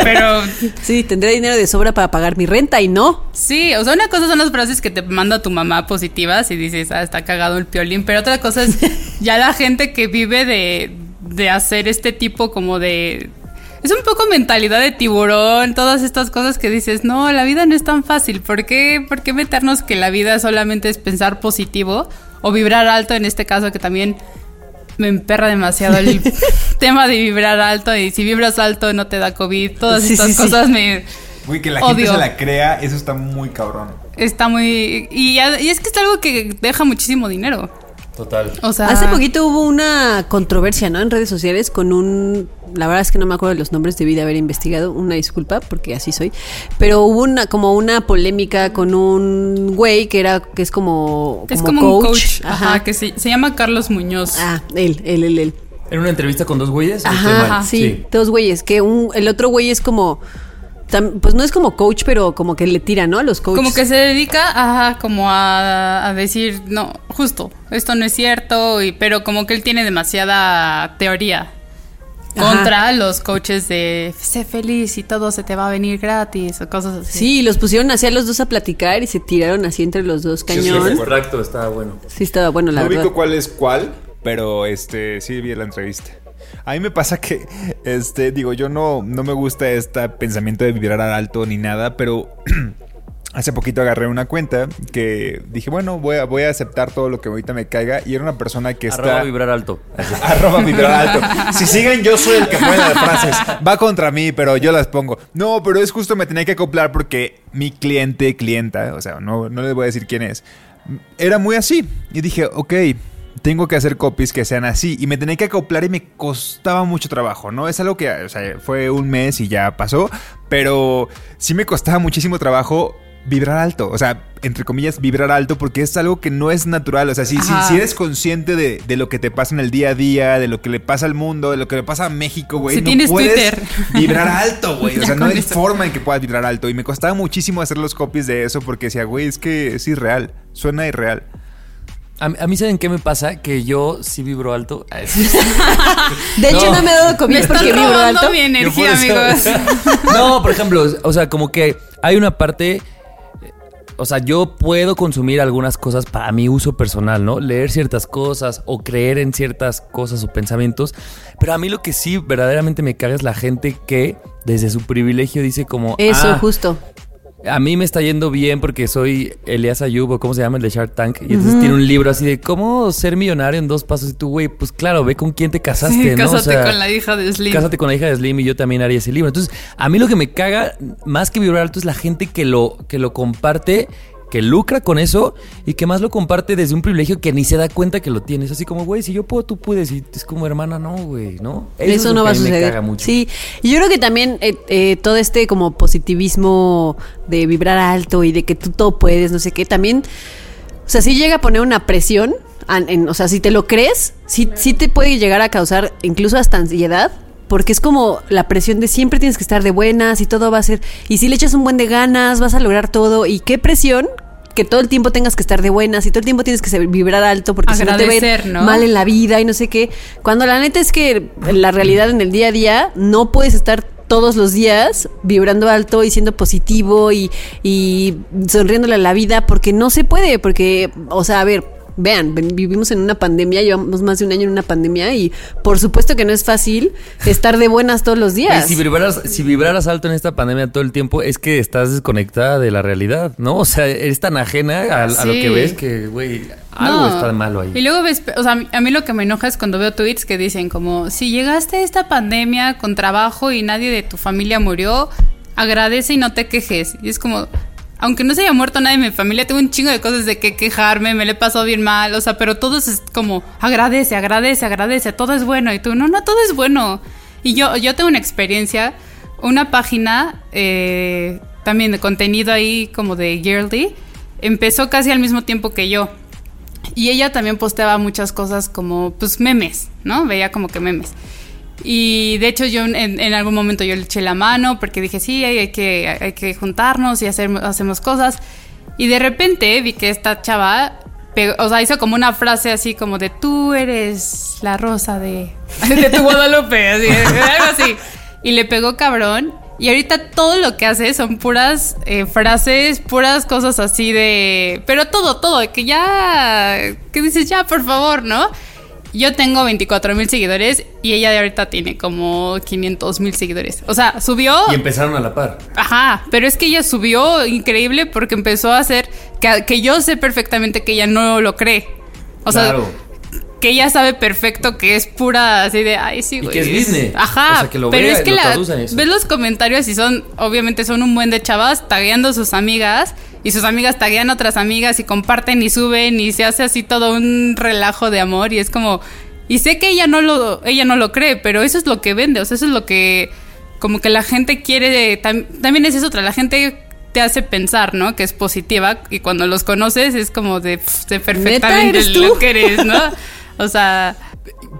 Pero
Sí, tendré dinero de sobra para pagar mi renta y no.
Sí, o sea, una cosa son las frases que te manda tu mamá positivas y dices, ah, está cagado el piolín, pero otra cosa es ya la gente que vive de, de hacer este tipo como de... Es un poco mentalidad de tiburón, todas estas cosas que dices, no, la vida no es tan fácil, ¿por qué, por qué meternos que la vida solamente es pensar positivo o vibrar alto en este caso que también me emperra demasiado el tema de vibrar alto y si vibras alto no te da COVID, todas
Sí,
estas
sí, sí.
cosas me...
Güey, que la gente
Odio.
se la crea, eso está muy cabrón.
Está muy. Y, ya- y es que es algo que deja muchísimo dinero.
Total.
O sea.
Hace poquito hubo una controversia, ¿no? En redes sociales con un... La verdad es que no me acuerdo de los nombres, debí de haber investigado, una disculpa, porque así soy. Pero hubo una como una polémica con un güey que era, que es como,
Es
como
como un coach. Ajá, que se, se llama Carlos Muñoz.
Ah, él, él, él, él.
¿En una entrevista con dos güeyes? ¿O estoy
Ajá,
mal?
sí, dos güeyes, que un, el otro güey es como... tam- Pues no es como coach, pero como que le tira, ¿no? A los coaches.
Como que se dedica ajá, como a, a decir, no, justo, esto no es cierto, y, pero como que él tiene demasiada teoría.
Ajá.
Contra los coaches de sé feliz y todo se te va a venir gratis o cosas así.
Sí, los pusieron así a los dos a platicar y se tiraron así entre los dos cañón.
Correcto, está bueno.
Sí, estaba bueno, la
no
verdad.
ubico cuál es cuál, pero este sí vi la entrevista. A mí me pasa que, este, digo, yo no, no me gusta este pensamiento de vibrar al alto ni nada, pero hace poquito agarré una cuenta que dije, bueno, voy a, voy a aceptar todo lo que ahorita me caiga y era una persona que
Arroba
está...
vibrar alto.
Arroba vibrar alto. Si siguen, yo soy el que pone las frases. Va contra mí, pero yo las pongo. No, pero es justo me tenía que acoplar porque mi cliente, clienta, o sea, no, no les voy a decir quién es, era muy así. Y dije, ok, tengo que hacer copies que sean así. Y me tenía que acoplar y me costaba mucho trabajo, ¿no? Es algo que, o sea, fue un mes y ya pasó. Pero sí me costaba muchísimo trabajo vibrar alto. O sea, entre comillas, vibrar alto porque es algo que no es natural. O sea, si, si, eres consciente de, de lo que te pasa en el día a día, de lo que le pasa al mundo, de lo que le pasa a México, güey.
Si
no
tienes
puedes
Twitter.
vibrar alto, güey. O sea, no hay
eso.
forma en que puedas vibrar alto. Y me costaba muchísimo hacer los copies de eso porque decía, güey, es que es irreal. Suena irreal.
A, a mí, ¿saben qué me pasa? Que yo sí vibro alto.
De hecho, no,
No.
me he dado COVID porque vibro alto.
mi energía, amigos.
no, por ejemplo, o sea, como que hay una parte. eh, O sea, yo puedo consumir algunas cosas para mi uso personal, ¿no? Leer ciertas cosas o creer en ciertas cosas o pensamientos. Pero a mí lo que sí verdaderamente me caga es la gente que desde su privilegio dice como...
Eso,
"Ah,
justo.
A mí me está yendo bien porque soy Elias Ayub, o cómo se llama el de Shark Tank. Y entonces tiene un libro así de cómo ser millonario en dos pasos. Y tú, güey, pues claro, ve con quién te casaste,
Sí,
¿no? O
cásate
sea,
con la hija de Slim.
Cásate con la hija de Slim y yo también haría ese libro. Entonces, a mí lo que me caga, más que vibrar alto, es la gente que lo, que lo comparte, que lucra con eso y que más lo comparte desde un privilegio que ni se da cuenta que lo tienes. Así como, güey, si yo puedo, tú puedes. Y es como, hermana, no, güey, ¿no?
Eso, no va a
me
suceder.
caga mucho.
Sí, y yo creo que también eh, eh, todo este como positivismo de vibrar alto y de que tú todo puedes, no sé qué, también, o sea, sí llega a poner una presión, en- o sea, si te lo crees, sí, sí te puede llegar a causar incluso hasta ansiedad. Porque es como la presión de siempre tienes que estar de buenas y todo va a ser. Y si le echas un buen de ganas, vas a lograr todo. Y qué presión que todo el tiempo tengas que estar de buenas y todo el tiempo tienes que vibrar alto porque si no te
Agradecer, ¿no?
mal en la vida y no sé qué. Cuando la neta es que la realidad en el día a día no puedes estar todos los días vibrando alto y siendo positivo y, y sonriéndole a la vida porque no se puede, porque, o sea, a ver. Vean, vivimos en una pandemia, llevamos más de un año en una pandemia y por supuesto que no es fácil estar de buenas todos los días.
Si vibraras, si vibraras alto en esta pandemia todo el tiempo, es que estás desconectada de la realidad, ¿no? O sea, eres tan ajena a, a lo que ves que, güey, algo
No.
está malo ahí.
Y luego ves, o sea, a mí- a mí lo que me enoja es cuando veo tweets que dicen como, si llegaste a esta pandemia con trabajo y nadie de tu familia murió, agradece y no te quejes. Y es como, aunque no se haya muerto nadie de mi familia, tengo un chingo de cosas de que quejarme, me le he pasado bien mal, o sea, pero todo es como, agradece, agradece, agradece, todo es bueno. Y tú, no, no, todo es bueno. Y yo, yo tengo una experiencia, una página eh, también de contenido ahí como de Girly, empezó casi al mismo tiempo que yo. Y ella también posteaba muchas cosas como, pues, memes, ¿no? Veía como que memes. Y de hecho yo en, en algún momento yo le eché la mano porque dije, sí, hay, hay que, hay que juntarnos y hacer, hacemos cosas. Y de repente vi que esta chava, pegó- o sea, hizo como una frase así como de, tú eres la rosa de, de tu Guadalupe, así, algo así. Y le pegó cabrón. Y ahorita todo lo que hace son puras eh, frases, puras cosas así de... Pero todo, todo, que ya... Que dices, ya, por favor, ¿no? Yo tengo 24 mil seguidores y ella de ahorita tiene como 500 mil seguidores. O sea, subió...
Y empezaron a la par.
Ajá, pero es que ella subió increíble porque empezó a hacer... Que, que yo sé perfectamente que ella no lo cree. O
claro.
sea, que ella sabe perfecto que es pura así de, ay, sí,
Y
güey.
que es business.
Ajá,
O sea, que lo
pero
vea,
es que
lo
la, ves los comentarios y son, obviamente son un buen de chavas tagueando a sus amigas y sus amigas taguean a otras amigas y comparten y suben y se hace así todo un relajo de amor y es como, y sé que ella no lo, ella no lo cree, pero eso es lo que vende, o sea, eso es lo que, como que la gente quiere, tam- también es eso otra, la gente te hace pensar, ¿no? Que es positiva y cuando los conoces es como de, sé perfectamente
eres
lo
tú?
que eres, ¿no? O sea,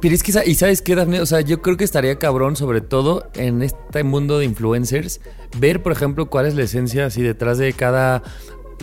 Pero es que, ¿y sabes qué, Dafne? O sea, yo creo que estaría cabrón, sobre todo en este mundo de influencers, ver, por ejemplo, cuál es la esencia así detrás de cada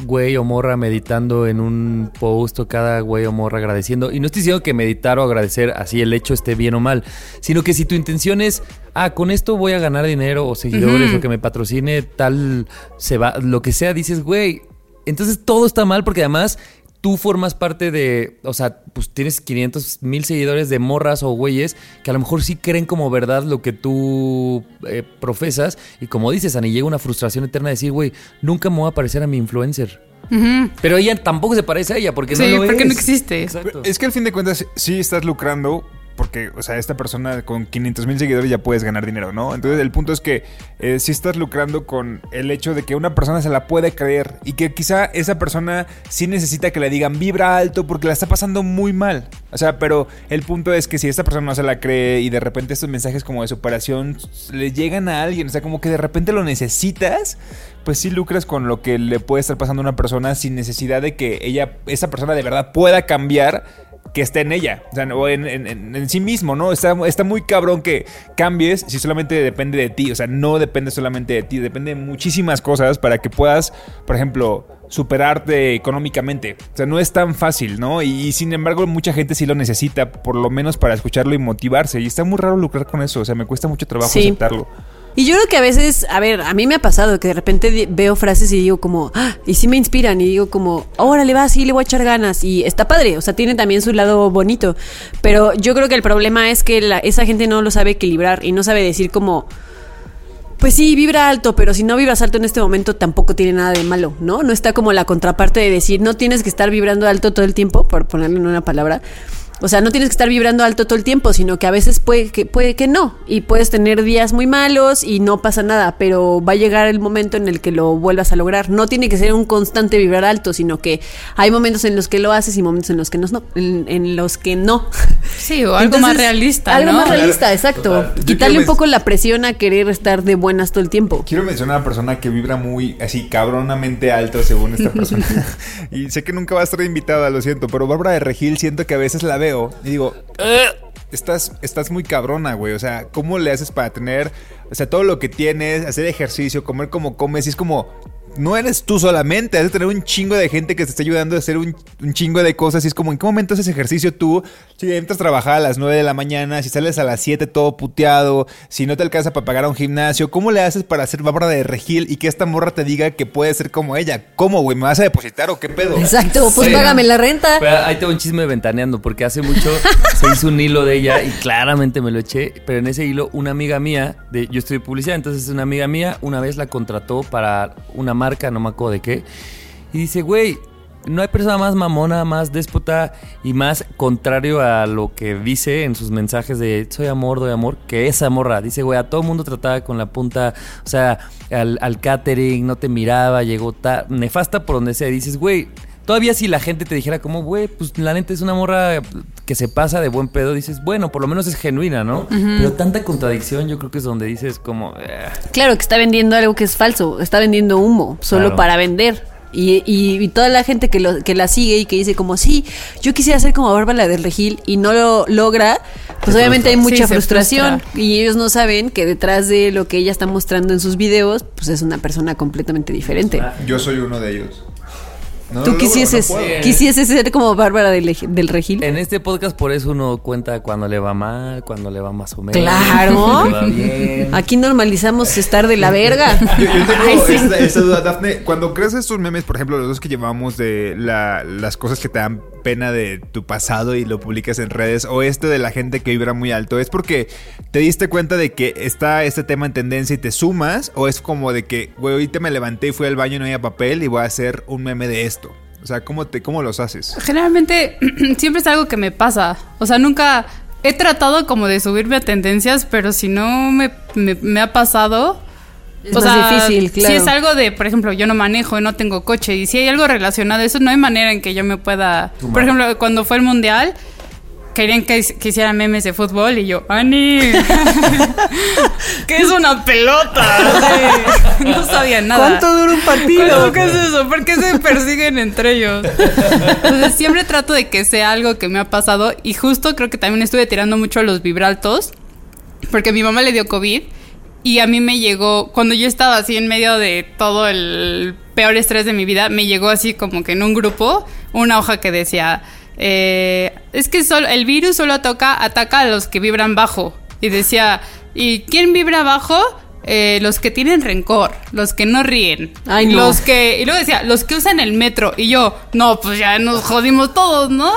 güey o morra meditando en un post o cada güey o morra agradeciendo. Y no estoy diciendo que meditar o agradecer así el hecho esté bien o mal, sino que si tu intención es, ah, con esto voy a ganar dinero o seguidores o que me patrocine tal, se va, lo que sea, dices, güey, entonces todo está mal porque además tú formas parte de, o sea, pues tienes 500 mil seguidores de morras o güeyes que a lo mejor sí creen como verdad lo que tú eh, profesas y como dices, Ani, llega una frustración eterna de decir, güey, nunca me voy a parecer a mi influencer. Pero ella tampoco se parece a ella porque
Sí,
no lo
porque
es.
no existe.
Exacto.
Es que al fin de cuentas sí estás lucrando porque, o sea, esta persona con 500 mil seguidores ya puedes ganar dinero, ¿no? Entonces el punto es que eh, sí estás lucrando con el hecho de que una persona se la puede creer y que quizá esa persona sí necesita que le digan vibra alto porque la está pasando muy mal. O sea, pero el punto es que si esta persona no se la cree y de repente estos mensajes como de superación le llegan a alguien, o sea, como que de repente lo necesitas, pues sí lucras con lo que le puede estar pasando a una persona sin necesidad de que ella, esa persona de verdad pueda cambiar que esté en ella, o sea, o en, en- en- en sí mismo, ¿no? Está, está muy cabrón que cambies si solamente depende de ti, o sea, no depende solamente de ti, depende de muchísimas cosas para que puedas, por ejemplo, superarte económicamente. O sea, no es tan fácil, ¿no? Y, y sin embargo, mucha gente sí lo necesita, por lo menos para escucharlo y motivarse. Y está muy raro lucrar con eso, o sea, me cuesta mucho trabajo
Sí.
aceptarlo.
Y yo creo que a veces, a ver, a mí me ha pasado que de repente veo frases y digo como, ah, y sí me inspiran y digo como, órale, va, sí, le voy a echar ganas y está padre, o sea, tiene también su lado bonito, pero yo creo que el problema es que la- esa gente no lo sabe equilibrar y no sabe decir como, pues sí, vibra alto, pero si no vibras alto en este momento tampoco tiene nada de malo, ¿no? No está como la contraparte de decir, no tienes que estar vibrando alto todo el tiempo, por ponerle una palabra. O sea, no tienes que estar vibrando alto todo el tiempo, sino que a veces puede que, puede que no. Y puedes tener días muy malos y no pasa nada, pero va a llegar el momento en el que lo vuelvas a lograr. No tiene que ser un constante vibrar alto, sino que hay momentos en los que lo haces y momentos en los que no. En, en los que no.
Sí, o algo más realista,
Algo
¿no?
más realista, exacto. Quitarle un poco la presión a querer estar de buenas todo el tiempo.
Quiero mencionar a una persona que vibra muy así cabronamente alto según esta persona. y sé que nunca va a estar invitada, lo siento, pero Bárbara de Regil siento que a veces la veo y digo, estás, estás muy cabrona, güey. O sea, ¿cómo le haces para tener, o sea, todo lo que tienes, hacer ejercicio, comer como comes? Y es como, no eres tú solamente, has de tener un chingo de gente que te está ayudando a hacer un, un chingo de cosas. Y es como, ¿en qué momento haces ejercicio tú? Si entras a trabajar a las 9 de la mañana, si sales a las 7 todo puteado, si no te alcanza para pagar a un gimnasio, ¿cómo le haces para hacer Bárbara de Regil y que esta morra te diga que puedes ser como ella? ¿Cómo, güey? ¿Me vas a depositar o qué pedo?
Exacto, pues
Sí.
págame la renta.
Pero ahí tengo un chisme ventaneando, porque hace mucho se hizo un hilo de ella y claramente me lo eché. Pero en ese hilo, una amiga mía, de, yo estoy publicidad, entonces una amiga mía una vez la contrató para una marca, no me acuerdo de qué. Y dice, güey, no hay persona más mamona, más déspota y más contrario a lo que dice en sus mensajes de soy amor, doy amor, que esa morra. Dice, güey, a todo mundo trataba con la punta, o sea, al, al catering, no te miraba, llegó ta- nefasta por donde sea. Y dices, güey, todavía si la gente te dijera como, güey, pues la neta es una morra que se pasa de buen pedo, dices, bueno, por lo menos es genuina, ¿no? Pero tanta contradicción yo creo que es donde dices como... "Eh".
Claro, que está vendiendo algo que es falso, está vendiendo humo, solo
Claro.
para vender. Y, y- y toda la gente que, lo- que la sigue y que dice como, sí, yo quisiera ser como Bárbara del Regil y no lo logra, pues obviamente hay mucha
Sí,
frustración
frustra.
y ellos no saben que detrás de lo que ella está mostrando en sus videos, pues es una persona completamente diferente.
Yo soy uno de ellos. No
Tú
logro,
quisieses,
no puedo.
quisieses ser como Bárbara del, del Regil.
En este podcast por eso uno cuenta cuando le va mal, cuando le va más o menos.
Claro. Aquí normalizamos estar de la verga.
Yo, yo tengo
Ay, sí.
esta, esta duda, Dafne. Cuando creas estos memes, por ejemplo, los dos que llevamos de la- las cosas que te dan pena de tu pasado y lo publicas en redes, o este de la gente que vibra muy alto, ¿es porque te diste cuenta de que está este tema en tendencia y te sumas? ¿O es como de que, güey, ahorita me levanté y fui al baño y no había papel y voy a hacer un meme de esto? O sea, ¿cómo, te, cómo los haces?
Generalmente siempre es algo que me pasa. O sea, nunca he tratado como de subirme a tendencias, pero si no me, me- me ha pasado...
Es más difícil, claro.
Si es algo de, por ejemplo, yo no manejo, no tengo coche, y si hay algo relacionado a eso, no hay manera en que yo me pueda... Por ejemplo, cuando fue el Mundial, querían que, que hiciera memes de fútbol y yo, ¡Ani! ¿Qué es una pelota? Sí, no sabía nada.
¿Cuánto dura un partido?
¿Cuánto- ¿Qué es eso? ¿Por qué se persiguen entre ellos? Entonces siempre trato de que sea algo que me ha pasado y justo creo que también estuve tirando mucho los vibraltos porque mi mamá le dio COVID Y a mí me llegó, cuando yo estaba así en medio de todo el peor estrés de mi vida, me llegó así como que en un grupo una hoja que decía, eh, es que solo, el virus solo toca, ataca a los que vibran bajo. Y decía, ¿y quién vibra bajo? Eh, los que tienen rencor, los que no ríen,
Ay, no.
los que, y luego decía, los que usan el metro, y yo, no, pues ya nos jodimos todos, ¿no?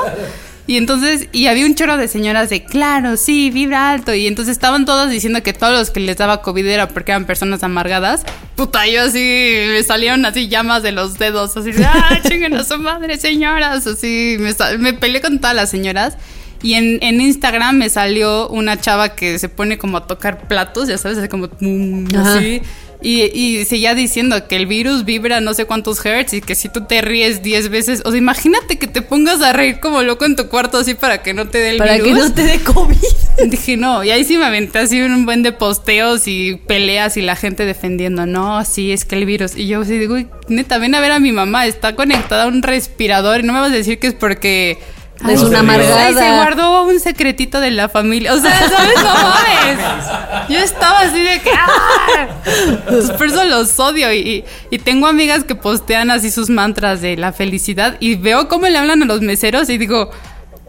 Y entonces, y había un chorro de señoras de, claro, sí, vibra alto, y entonces estaban todos diciendo que todos los que les daba COVID era porque eran personas amargadas, puta, yo así, me salieron así llamas de los dedos, así, ah, chinguen a su madre, señoras, así, me, peleé con todas las señoras. Y en, en Instagram me salió una chava que se pone como a tocar platos, ya sabes, así como
Ajá.
así. Y, y seguía diciendo que el virus vibra no sé cuántos hertz y que si tú te ríes 10 veces, o sea, imagínate que te pongas a reír como loco en tu cuarto así para que no te dé el
Para
virus.
que no te dé COVID.
Dije, no, y ahí sí me aventé así un buen de posteos y peleas y la gente defendiendo, no, sí, es que el virus. Y yo así digo, "Uy, neta, ven a ver a mi mamá, está conectada a un respirador y no me vas a decir que es porque...
Es una amargada.
Ay, se guardó un secretito de la familia. O sea, ¿sabes? No mames. Yo estaba así de que. ¡ah! Entonces, por eso los odio. Y, y tengo amigas que postean así sus mantras de la felicidad. Y veo cómo le hablan a los meseros y digo.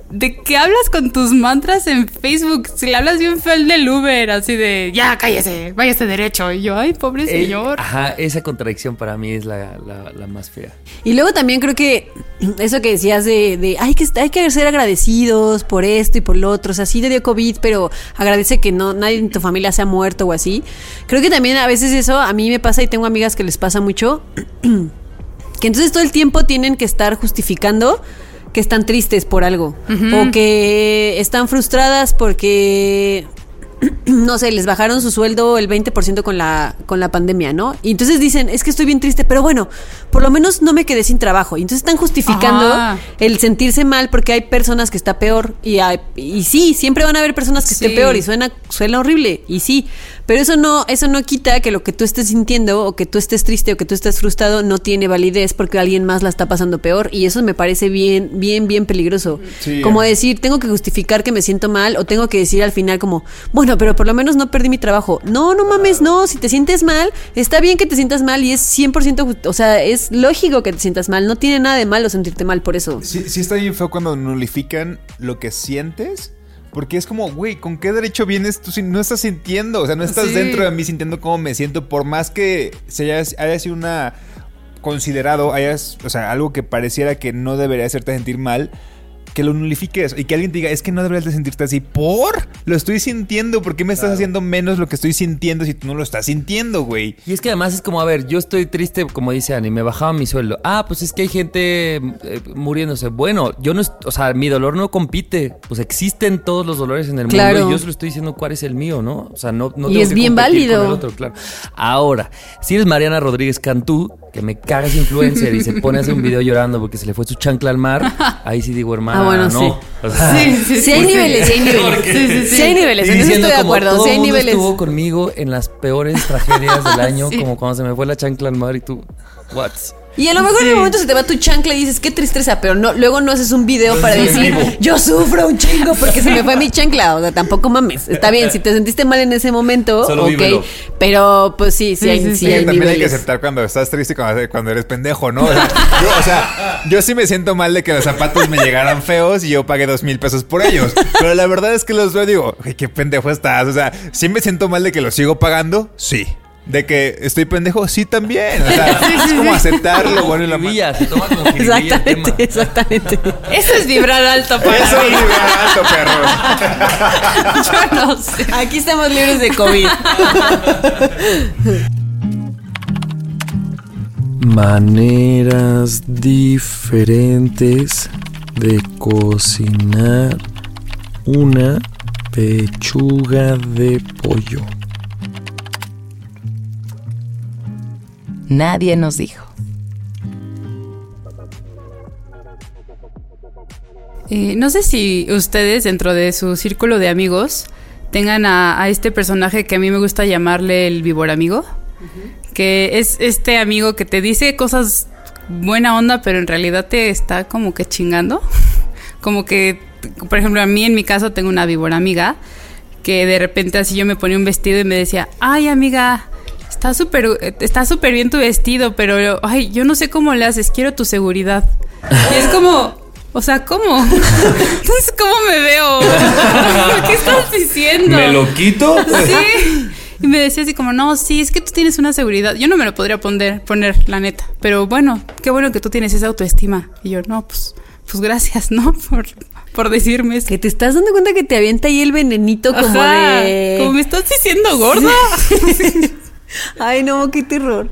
¿De qué hablas con tus mantras en Facebook? Si le hablas bien feo al del Uber, así de, ya, cállese, váyase derecho. Y yo, ay, pobre
Eh,
señor.
Ajá, esa contradicción para mí es la, la- la más fea.
Y luego también creo que eso que decías de, de hay, que, hay que ser agradecidos por esto y por lo otro. O sea, sí te dio COVID, pero agradece que no nadie en tu familia se ha muerto o así. Creo que también a veces eso a mí me pasa y tengo amigas que les pasa mucho. que entonces todo el tiempo tienen que estar justificando que están tristes por algo. O que están frustradas porque no sé, les bajaron su sueldo el 20% con la, con la pandemia, ¿no? Y entonces dicen, es que estoy bien triste, pero bueno, por lo menos no me quedé sin trabajo. Y entonces están justificando
Ajá.
el sentirse mal porque hay personas que está peor. Y, hay- y sí, siempre van a haber personas que estén
Sí.
peor y suena, suena horrible. Y sí, pero eso no, eso no quita que lo que tú estés sintiendo o que tú estés triste o que tú estés frustrado no tiene validez porque alguien más la está pasando peor. Y eso me parece bien, bien, bien peligroso.
Sí.
Como decir, tengo que justificar que me siento mal o tengo que decir al final como, bueno, pero por lo menos no perdí mi trabajo. No, no mames, no, si te sientes mal, está bien que te sientas mal y es 100%, ju- o sea, es lógico que te sientas mal, no tiene nada de malo sentirte mal por eso.
Sí, sí está bien feo cuando nulifican lo que sientes. Porque es como, güey, ¿con qué derecho vienes tú si no estás sintiendo? O sea, no estás
Sí.
dentro de mí sintiendo cómo me siento. Por más que se haya, haya sido una considerado, hayas, o sea, algo que pareciera que no debería hacerte sentir mal, que lo nulifiques y que alguien te diga, es que no deberías de sentirte así. ¿Por? Lo estoy sintiendo. ¿Por qué me estás haciendo menos lo que estoy sintiendo si tú no lo estás sintiendo, güey?
Y es que además es como, a ver, yo estoy triste, como dice Ani, me bajaba mi sueldo. Ah, pues es que hay gente eh, muriéndose. Bueno, yo no, o sea, mi dolor no compite. Pues existen todos los dolores en el
Claro.
mundo y yo solo estoy diciendo cuál es el mío, ¿no? O sea, no, no
Y
tengo
es
que
bien
competir con
válido.
el otro, claro. Ahora, si eres Mariana Rodríguez Cantú, que me cagas influencer y se pone a hacer un video llorando porque se le fue su chancla al mar, ahí sí digo, hermana,
Ah, bueno,
no.
sí.
O sea,
Sí, sí,
Sí hay
sí.
niveles, sí hay niveles.
Sí, sí, sí.
Sí hay niveles,
Y
en eso
diciendo
estoy de acuerdo,
todo
sí hay
el mundo
niveles.
estuvo conmigo en las peores tragedias del año,
Sí.
como cuando se me fue la chancla al mar y tú, what?
Y a lo mejor en el momento se te va tu chancla y dices, qué tristeza, pero no, luego no haces un video para decir, yo sufro un chingo porque se me fue mi chancla. O sea, tampoco mames. Está bien, si te sentiste mal en ese momento,
Solo
ok.
vívelo.
Pero pues sí, sí,
Sí,
hay,
sí,
sí hay
también hay que aceptar cuando estás triste y cuando, cuando eres pendejo, ¿no? O sea, yo, o sea, yo sí me siento mal de que los zapatos me llegaran feos y yo pagué dos mil pesos por ellos. Pero la verdad es que los veo y digo, "Ay, qué pendejo estás. O sea, sí me siento mal de que los sigo pagando, sí. De que estoy pendejo, sí también. O sea, es como aceptar lo bueno y malo.
Jiribilla, se toma como.
Exactamente, exactamente.
Eso es vibrar alto para
Eso es nivel alto, perro.
Yo no sé.
Aquí estamos libres de COVID.
Maneras diferentes de cocinar una pechuga de pollo.
Nadie nos dijo.
Eh, no sé si ustedes dentro de su círculo de amigos tengan a, este personaje que a mí me gusta llamarle el víbora amigo, que es este amigo que te dice cosas buena onda, pero en realidad te está como que chingando. como que, por ejemplo, a mí en mi caso tengo una víbora amiga que de repente así yo me ponía un vestido y me decía, ay amiga, está súper está súper bien tu vestido, pero ay, yo no sé cómo le haces, quiero tu seguridad. Y es como, o sea, ¿cómo? Entonces, ¿cómo me veo? ¿Qué estás diciendo?
¿Me lo quito?
Sí. Y me decía así como, no, sí, es que tú tienes una seguridad. Yo no me lo podría poner, poner, la neta. Pero bueno, qué bueno que tú tienes esa autoestima. Y yo, no, pues, pues gracias, ¿no? Por, por decirme eso.
Que te estás dando cuenta que te avienta ahí el venenito como
Ajá,
de...
Como me estás diciendo gorda.
Ay, no, qué terror.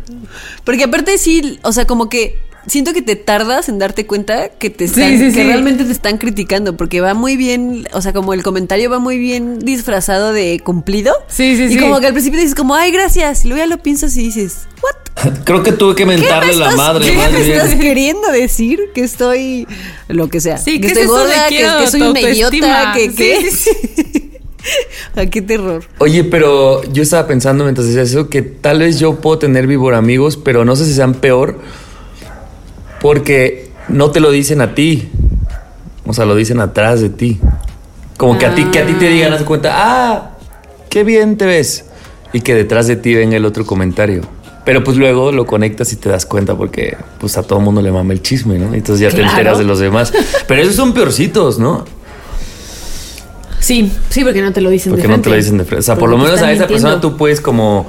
Porque aparte sí, o sea, como que siento que te tardas en darte cuenta que te están,
Sí, sí,
que
sí.
realmente te están criticando, porque va muy bien, o sea, como el comentario va muy bien disfrazado de cumplido.
Sí, sí,
y
sí.
como que al principio dices como, ay, gracias, y luego ya lo piensas y dices, ¿what?
Creo que tuve que
¿Qué me
mentarle la madre.
¿qué me estás queriendo decir? Que estoy, lo que sea,
Sí,
que
¿qué
estoy gorda, que, que soy una idiota, que
Sí,
qué.
Sí,
Ay, qué terror.
Oye, pero yo estaba pensando mientras decías eso que tal vez yo puedo tener víbora amigos, pero no sé si sean peor porque no te lo dicen a ti. O sea, lo dicen atrás de ti. Como que a ti, que a ti te digan, haz cuenta, ah, qué bien te ves. Y que detrás de ti venga el otro comentario. Pero pues luego lo conectas y te das cuenta porque pues a todo mundo le mama el chisme, ¿no? Entonces ya te enteras de los demás. Pero esos son peorcitos, ¿no?
Sí, sí, porque no te lo dicen
Porque
de
no
frente.
te lo dicen de frente. O sea, por
Porque
lo menos a esa persona tú puedes como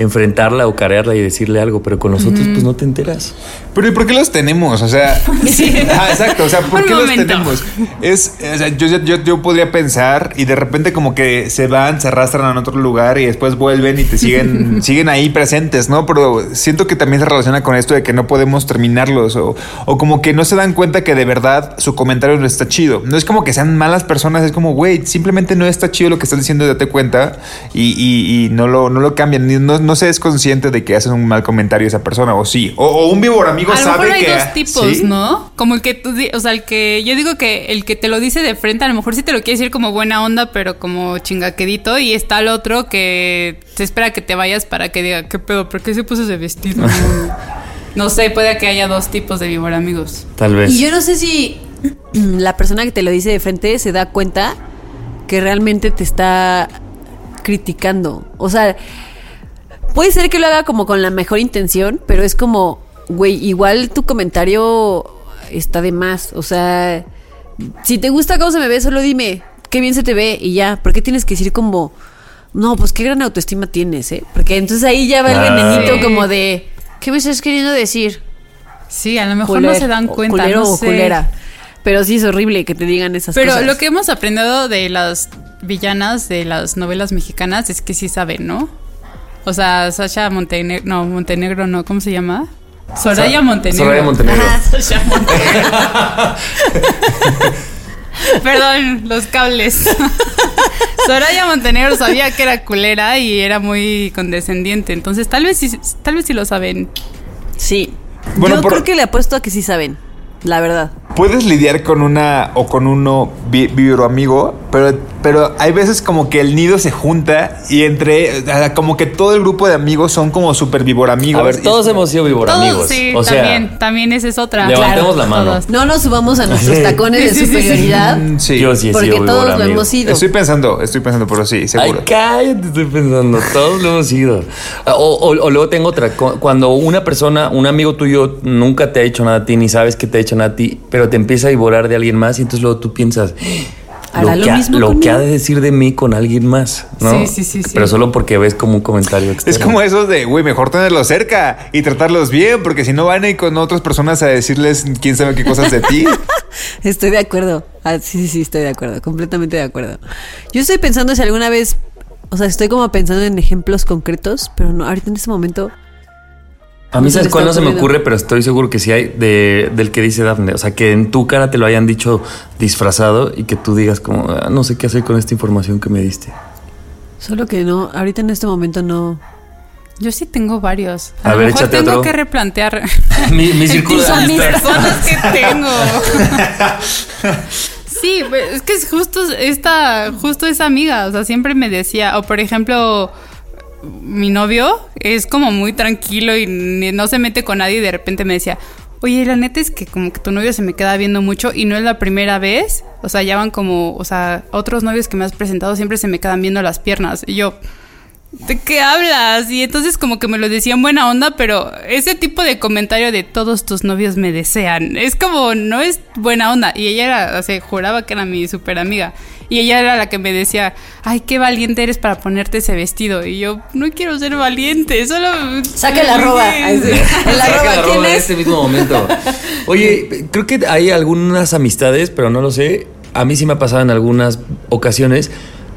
enfrentarla o carearla y decirle algo, pero con los otros pues no te enteras.
Pero ¿y por qué los tenemos? O sea, ah, exacto, o sea, ¿por
Un
qué los tenemos? Es, o sea, yo, yo, yo podría pensar y de repente como que se van, se arrastran a otro lugar y después vuelven y te siguen, siguen ahí presentes, ¿no? Pero siento que también se relaciona con esto de que no podemos terminarlos o, o como que no se dan cuenta que de verdad su comentario no está chido. No es como que sean malas personas, es como, güey, simplemente no está chido lo que estás diciendo, date cuenta y, y- y no, lo, no lo cambian. Ni- No, no se es consciente de que hacen un mal comentario esa persona o sí. O, o un víbor amigo
A lo
sabe
mejor hay
que...
dos tipos,
¿Sí?
¿no? Como el que tú, o sea, el que yo digo que el que te lo dice de frente, a lo mejor sí te lo quiere decir como buena onda, pero como chingaquedito, y está el otro que se espera que te vayas para que diga, ¿qué pedo? ¿Por qué se puso ese vestido? no sé, puede que haya dos tipos de víbora amigos.
Tal vez.
Y yo no sé si la persona que te lo dice de frente se da cuenta que realmente te está criticando. O sea, puede ser que lo haga como con la mejor intención, pero es como, güey, igual tu comentario está de más. O sea, si te gusta cómo se me ve, solo dime, qué bien se te ve y ya. ¿Por qué tienes que decir como, no, pues qué gran autoestima tienes, eh? Porque entonces ahí ya va el venenito
Sí.
como de, ¿qué me estás queriendo decir?
Sí, a lo mejor
Culer,
no se dan cuenta.
culero
no
o
sé.
culera. Pero sí es horrible que te digan esas
Pero
cosas.
lo que hemos aprendido de las villanas de las novelas mexicanas es que sí saben, ¿no? O sea, Sasha Montenegro, no, Montenegro no, ¿cómo se llama? Soraya
Sa-
Montenegro.
Soraya Montenegro.
Ajá, Sasha Montenegro. Perdón, los cables. Soraya Montenegro sabía que era culera y era muy condescendiente, entonces tal vez sí, tal vez sí lo saben.
Sí.
Bueno,
Yo
por-
creo que le apuesto a que sí saben. La verdad.
Puedes lidiar con una o con uno vi- víboro amigo, pero, pero hay veces como que el nido se junta y entre, como que todo el grupo de amigos son como super víboro amigos.
A ver, todos hemos sido víbora
Todos,
amigos.
sí,
o sea,
también, también esa es otra.
levantemos la mano.
todos.
No nos subamos a nuestros tacones de
Sí, sí, sí, sí.
superioridad.
Mm, Sí.
yo sí he
Porque
sido
todos lo
amigo.
hemos sido.
Estoy pensando, estoy pensando, pero sí,
Ay,
seguro.
cállate, estoy pensando. Todos lo hemos ido. O, o- o luego tengo otra. cu- Cuando una persona, un amigo tuyo, nunca te ha hecho nada a ti, ni sabes que te ha hecho a ti, pero te empieza a devorar de alguien más y entonces luego tú piensas.
¿Hará lo
que, ha-
mismo
lo que ha de decir de mí con alguien más, ¿no?
Sí, sí, sí, sí.
Pero solo porque ves como un comentario externo.
Es como eso de, güey, mejor tenerlos cerca y tratarlos bien, porque si no van a ir con otras personas a decirles quién sabe qué cosas de ti.
Estoy de acuerdo. Ah, sí, sí, sí, estoy de acuerdo. Completamente de acuerdo. Yo estoy pensando si alguna vez. O sea, estoy como pensando en ejemplos concretos, pero no, ahorita en este momento.
A mí, ¿sabes cuál no se me ocurre? Pero estoy seguro que sí hay de, del que dice Dafne. O sea, que en tu cara te lo hayan dicho disfrazado y que tú digas como, "Ah, no sé qué hacer con esta información que me diste.
Solo que no, ahorita en este momento no.
Yo sí tengo varios. A,
A
lo
ver,
mejor tengo
otro.
que replantear
Mi, mi círculo de amistad.
personas que tengo. Sí, pues, es que es justo esta, justo esa amiga, o sea, siempre me decía, o por ejemplo, mi novio es como muy tranquilo y no se mete con nadie y de repente me decía, oye, la neta es que como que tu novio se me queda viendo mucho y no es la primera vez. O sea, ya van como, o sea, otros novios que me has presentado siempre se me quedan viendo las piernas. Y yo, ¿de qué hablas? Y entonces como que me lo decía en buena onda, pero ese tipo de comentario de todos tus novios me desean, es como, no es buena onda. Y ella era, o juraba que era mi súper amiga. Y ella era la que me decía, ay, qué valiente eres para ponerte ese vestido. Y yo, no quiero ser valiente, solo...
Saca la arroba,
la
¿quién
roba en
es?
este mismo momento. Oye, creo que hay algunas amistades, pero no lo sé. A mí sí me ha pasado en algunas ocasiones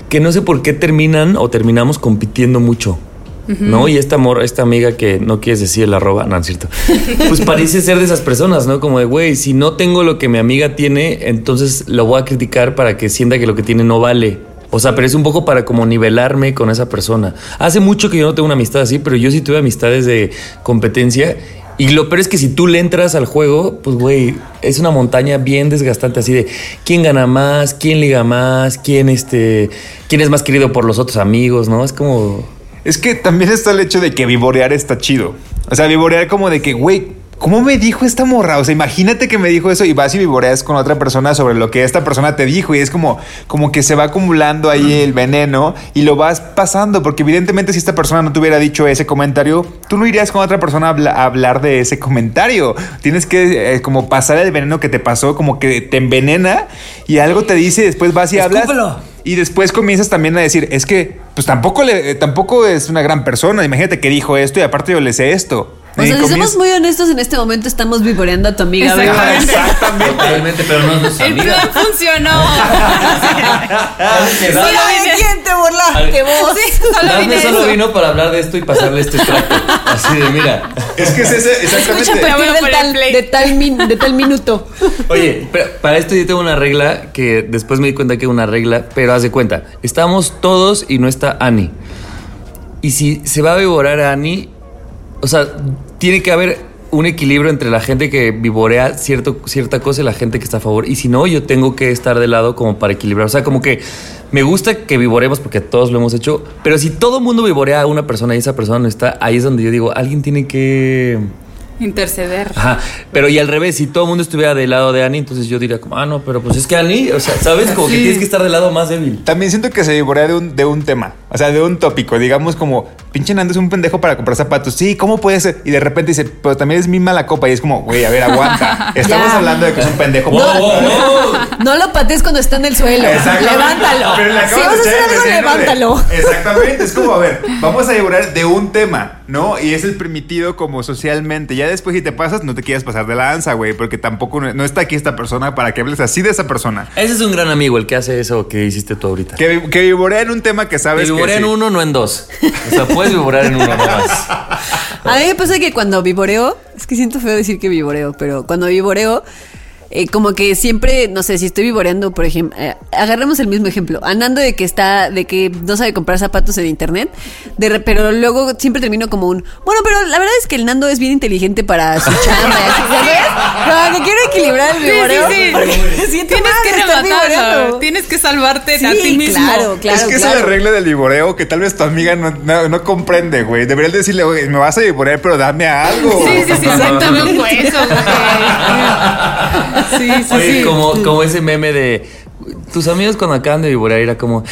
que no sé por qué terminan o terminamos compitiendo mucho. ¿No? Y esta amor, esta amiga que no quieres decir la arroba, no, no es cierto. Pues parece ser de esas personas, ¿no? Como de, güey, si no tengo lo que mi amiga tiene, entonces lo voy a criticar para que sienta que lo que tiene no vale. O sea, pero es un poco para como nivelarme con esa persona. Hace mucho que yo no tengo una amistad así, pero yo sí tuve amistades de competencia. Y lo peor es que si tú le entras al juego, pues güey, es una montaña bien desgastante así de quién gana más, quién liga más, quién este, quién es más querido por los otros amigos, ¿no? Es como
Es que también está el hecho de que vivorear está chido. O sea, vivorear como de que, güey, ¿cómo me dijo esta morra? O sea, imagínate que me dijo eso y vas y vivoreas con otra persona sobre lo que esta persona te dijo y es como, como que se va acumulando ahí el veneno y lo vas pasando, porque evidentemente si esta persona no te hubiera dicho ese comentario, tú no irías con otra persona a, habla- a hablar de ese comentario. Tienes que eh, como pasar el veneno que te pasó, como que te envenena y algo te dice y después vas y hablas. Y después comienzas también a decir, es que pues tampoco, le, tampoco es una gran persona. Imagínate que dijo esto y aparte yo le sé esto.
O sea, si somos muy honestos en este momento, estamos vivoreando a tu amiga.
Exacto.
¿verdad?
Exactamente.
totalmente, pero no nuestra
El plan funcionó. Solo vine-
quién te burlaste vos?
Sí, solo vine
vino para hablar de esto y pasarle este extracto. Así de, mira.
Es que es ese, exactamente.
Escucha del
poner
tal, de, tal min- de tal minuto.
Oye, pero para esto yo tengo una regla que después me di cuenta que es una regla, pero haz de cuenta, estamos todos y no está Ani. Y si se va a vivorar a Ani, o sea, tiene que haber un equilibrio entre la gente que vivorea cierto, cierta cosa y la gente que está a favor. Y si no, yo tengo que estar de lado como para equilibrar. O sea, como que me gusta que vivoremos porque todos lo hemos hecho, pero si todo el mundo vivorea a una persona y esa persona no está, ahí es donde yo digo, alguien tiene que...
Interceder.
Ajá, pero y al revés, si todo el mundo estuviera del lado de Annie, entonces yo diría como, ah, no, pero pues es que Annie, o sea, ¿sabes? Como que tienes que estar del lado más débil.
También siento que se vivorea de un, de un tema, o sea, de un tópico. Digamos como, pinche Nando es un pendejo para comprar zapatos. Sí, ¿cómo puede ser? Y de repente dice, pero también es mi mala copa. Y es como, güey, a ver, aguanta. Estamos
Ya.
hablando de que es un pendejo. Para-
wow, wow.
No lo patees cuando está en el suelo.
Exactamente.
Levántalo.
Pero
Si vas a hacer algo,
de-
levántalo.
Exactamente. Es como, a ver, vamos a vivorar de un tema, ¿no? Y es el permitido como socialmente. Ya después, si te pasas, no te quieras pasar de lanza, güey, porque tampoco no, no está aquí esta persona para que hables así de esa persona.
Ese es un gran amigo, el que hace eso que hiciste tú ahorita.
Que, que vivorea en un tema que sabes que
vivorea en
sí.
uno, no en dos. O sea, puedes vivorar en uno nomás.
A mí me pasa que cuando vivoreo, es que siento feo decir que vivoreo, pero cuando vivoreo, eh, como que siempre, no sé, si estoy vivoreando, por ejemplo, eh, agarremos el mismo ejemplo, andando de que está, de que no sabe comprar zapatos en internet, de re- pero luego siempre termino como un, bueno, pero la verdad es que el Nando es bien inteligente para su chamba, ¿sabes? Como que quiero equilibrar el vivoreo.
sí, sí.
porque siento
Tienes
mal
que rematarlo. Tienes que salvarte a ti mismo.
claro, claro.
es que esa es la regla del viboreo que tal vez tu amiga no, no, no comprende, güey. Deberías decirle, güey, me vas a vivorear, pero dame algo.
Sí, sí, sí, exactamente un hueso, güey. Sí, sí,
Oye,
sí.
como, como ese meme de tus amigos cuando acaban de vivorear era como,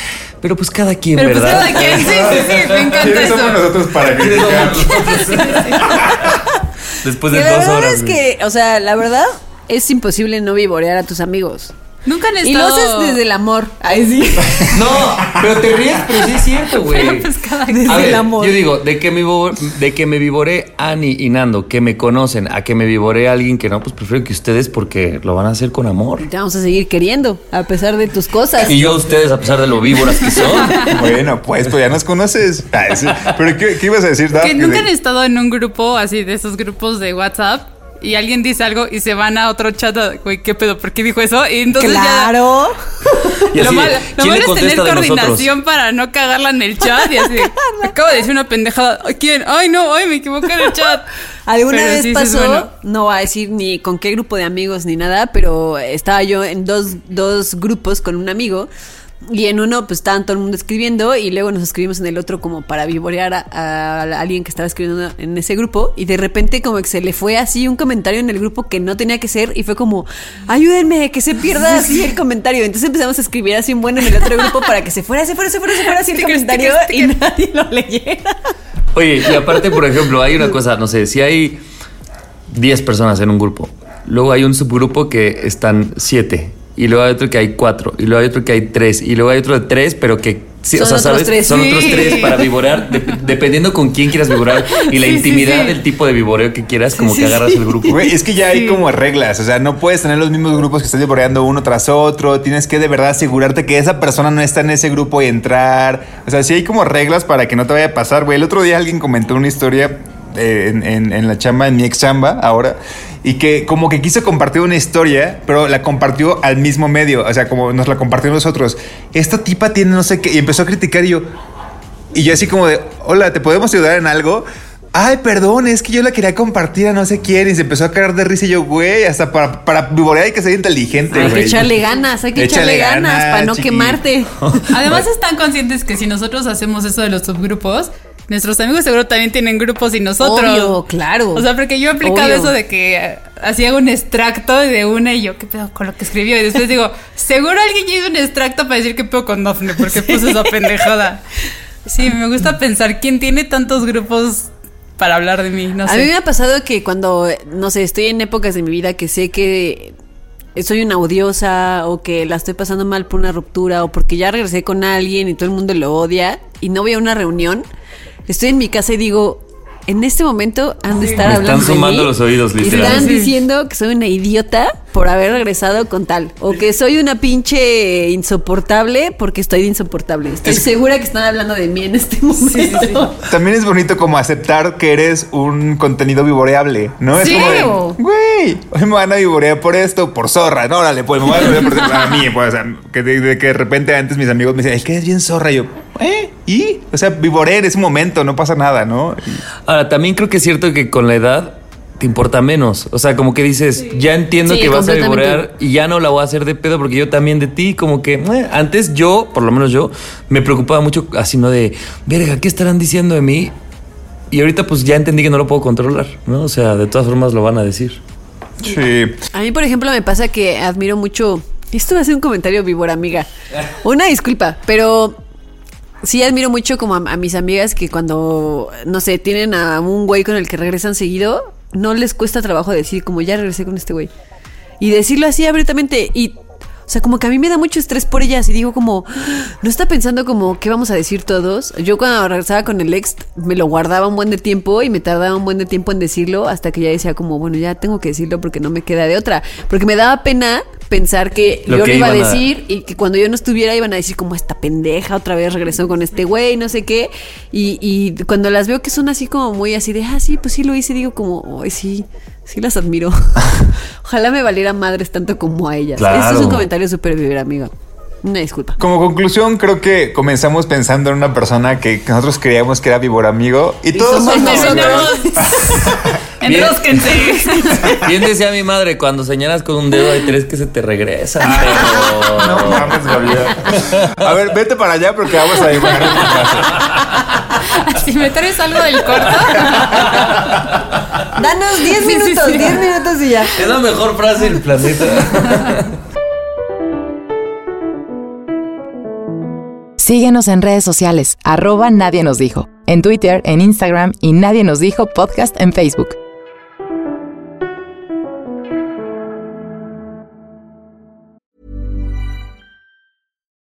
pero pues cada quien,
Pero pues
¿verdad?
cada quien, sí, sí, sí, me encanta
¿Quiénes
eso.
somos nosotros para criticar?
Después de
la
dos
verdad
horas.
es que, o sea, la verdad es imposible no vivorear a tus amigos.
Nunca han
Y lo
estado...
haces desde el amor. Ay, sí.
No, pero te ríes, pero sí es cierto, güey.
Pero pues cada
A
quien.
Desde
ver,
el amor.
Yo digo, de que me de que me vivoré Ani y Nando, que me conocen, a que me vivoré a alguien que no, pues prefiero que ustedes porque lo van a hacer con amor.
Te vamos a seguir queriendo, a pesar de tus cosas.
Y yo a ustedes, a pesar de lo víboras que son.
Bueno, pues, pues ya nos conoces. Ay, sí. Pero ¿qué, qué ibas a decir, Daf?
Que nunca han estado en un grupo así de esos grupos de WhatsApp y alguien dice algo y se van a otro chat, a, güey, ¿qué pedo? ¿Por qué dijo eso? Y entonces ya...
claro.
Y
Lo malo, lo
¿quién
malo
le
es tener
nosotros?
coordinación para no cagarla en el chat y así. Acabo de decir una pendejada. ¿A ¿Quién? Ay, no, ay, me equivoqué en el chat.
Alguna
Pero
vez
sí, sí es
pasó,
bueno.
no voy a decir ni con qué grupo de amigos ni nada, pero estaba yo en dos, dos grupos con un amigo Y en uno, pues estaban todo el mundo escribiendo y luego nos escribimos en el otro como para vivorear a, a alguien que estaba escribiendo en ese grupo y de repente como que se le fue así un comentario en el grupo que no tenía que ser y fue como, ayúdenme, que se pierda así el comentario. Entonces empezamos a escribir así un buen en el otro grupo para que se fuera, se fuera, se fuera, se fuera así el comentario y nadie lo leyera.
Oye, y aparte, por ejemplo, hay una cosa, no sé, si hay 10 personas en un grupo, luego hay un subgrupo que están 7, y luego hay otro que hay 4, y luego hay otro que hay 3, y luego hay otro de 3, pero que... sí,
Son
o sea,
otros
¿sabes?
tres.
Son
Sí.
otros tres para vivorear, de- dependiendo con quién quieras vivorear y la
Sí,
intimidad
sí.
del tipo de vivoreo que quieras, como que agarras el grupo.
Güey, es que ya hay como reglas, o sea, no puedes tener los mismos grupos que estás vivoreando uno tras otro, tienes que de verdad asegurarte que esa persona no está en ese grupo y entrar, o sea, sí hay como reglas para que no te vaya a pasar, güey. El otro día alguien comentó una historia eh, en, en- en la chamba, en mi ex chamba ahora, y que como que quiso compartir una historia, pero la compartió al mismo medio, o sea, como nos la compartió nosotros. Esta tipa tiene no sé qué, y empezó a criticar y yo, y yo así como de, hola, ¿te podemos ayudar en algo? Ay, perdón, es que yo la quería compartir a no sé quién y se empezó a caer de risa y yo, güey, hasta para, para vivorear hay que ser inteligente,
Hay que
güey.
echarle ganas, hay que echarle ganas,
ganas,
para no
chiqui.
quemarte.
Además están conscientes que si nosotros hacemos eso de los subgrupos, nuestros amigos seguro también tienen grupos y nosotros.
Obvio, claro.
O sea, porque yo he aplicado
Obvio.
eso de que eh, hacía un extracto de una y yo, ¿qué pedo con lo que escribió? Y después digo, seguro alguien hizo un extracto para decir qué pedo con Dafne, porque puso esa pendejada. Sí, me gusta pensar quién tiene tantos grupos para hablar de mí, no
A
sé.
mí me ha pasado que cuando, no sé, estoy en épocas de mi vida que sé que soy una odiosa o que la estoy pasando mal por una ruptura o porque ya regresé con alguien y todo el mundo lo odia y no voy a una reunión, estoy en mi casa y digo, en este momento han de estar
Me
hablando
están
de
sumando
mí
los oídos,
y
literal.
están
Sí.
diciendo que soy una idiota por haber regresado con tal o que soy una pinche insoportable porque estoy de insoportable. Estoy segura que están hablando de mí en este momento.
También es bonito como aceptar que eres un contenido vivoreable, ¿no? Es
Sí.
como de, güey, hoy me van a vivorear por esto, por zorra. No, órale, pues me van a vivorear por a mí, pues, o sea, que de, de que de repente antes mis amigos me decían, es que eres bien zorra. Y yo, ¿eh? ¿Y? O sea, vivorear en ese momento, no pasa nada, ¿no? Y-
Ahora, también creo que es cierto que con la edad te importa menos. O sea, como que dices, ya entiendo
Sí,
que vas a vivorear y ya no la voy a hacer de pedo porque yo también de ti, como que eh, antes yo, por lo menos yo, me preocupaba mucho así, ¿no? De, verga, ¿qué estarán diciendo de mí? Y ahorita pues ya entendí que no lo puedo controlar, ¿no? O sea, de todas formas lo van a decir.
Sí.
A mí, por ejemplo, me pasa que admiro mucho. Esto va a ser un comentario víbora, amiga. Una disculpa, pero sí admiro mucho como a, a mis amigas que cuando, no sé, tienen a un güey con el que regresan seguido, no les cuesta trabajo decir como ya regresé con este güey. Y decirlo así abiertamente y... O sea, como que a mí me da mucho estrés por ellas y digo como, no está pensando como, ¿qué vamos a decir todos? Yo cuando regresaba con el ex me lo guardaba un buen de tiempo y me tardaba un buen de tiempo en decirlo hasta que ya decía como, bueno, ya tengo que decirlo porque no me queda de otra. Porque me daba pena pensar que
Lo
yo
que
lo iba a- decir y que cuando yo no estuviera iban a decir como esta pendeja otra vez regresó con este güey, no sé qué. Y, y cuando las veo que son así como muy así de, ah, sí, pues sí lo hice, digo como, ay, sí, sí las admiro. Ojalá me valiera madres tanto como a ellas.
Claro.
Este es un comentario súper vivir, amigo. Una disculpa.
Como conclusión, creo que comenzamos pensando en una persona que nosotros creíamos que era víbora amigo y todos
somos nosotros.
Enrósquense.
Bien decía mi madre, cuando señalas con un dedo hay tres que se te regresan.
No
pero-
mames, Gabriel. A ver, vete para allá porque vamos a dibujar en tu casa.
si me traes algo del corto.
Danos 10
Sí, sí,
minutos,
sí.
10 minutos y ya.
Es la mejor frase del planeta.
Síguenos en redes sociales, arroba Nadie nos dijo, en Twitter, en Instagram y Nadie nos dijo podcast en Facebook.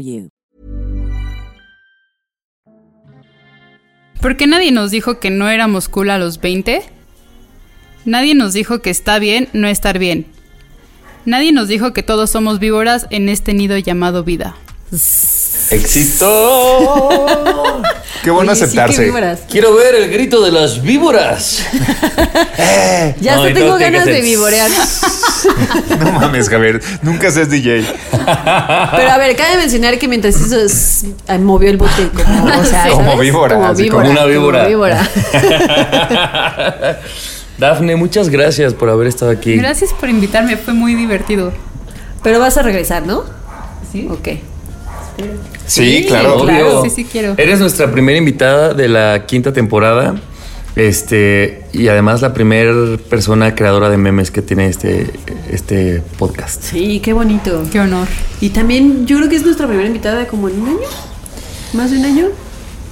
you.
¿Por qué nadie nos dijo que no éramos cool a los 20? Nadie nos dijo que está bien no estar bien. Nadie nos dijo que todos somos víboras en este nido llamado vida.
¡Éxito!
Qué bueno
Oye, sí, qué
aceptarse.
Quiero ver el grito de las víboras.
Ya
No, y
tengo ganas
que
de vivorear.
No mames, Javier. Nunca seas DJ.
Pero a ver, cabe mencionar que mientras eso es- ah, movió el bote como, o sea,
Como víbora,
Como víbora.
como una víbora.
víbora.
Dafne, muchas gracias por haber estado aquí.
Gracias por invitarme, fue muy divertido.
Pero vas a regresar, ¿no? Sí. Ok.
Sí, claro.
Obvio.
claro, sí, sí quiero.
Eres nuestra primera invitada de la quinta temporada. Este, y además la primera persona creadora de memes que tiene este, este podcast.
Sí, qué bonito.
Qué honor.
Y también yo creo que es nuestra primera invitada como en un año. ¿Más de un año?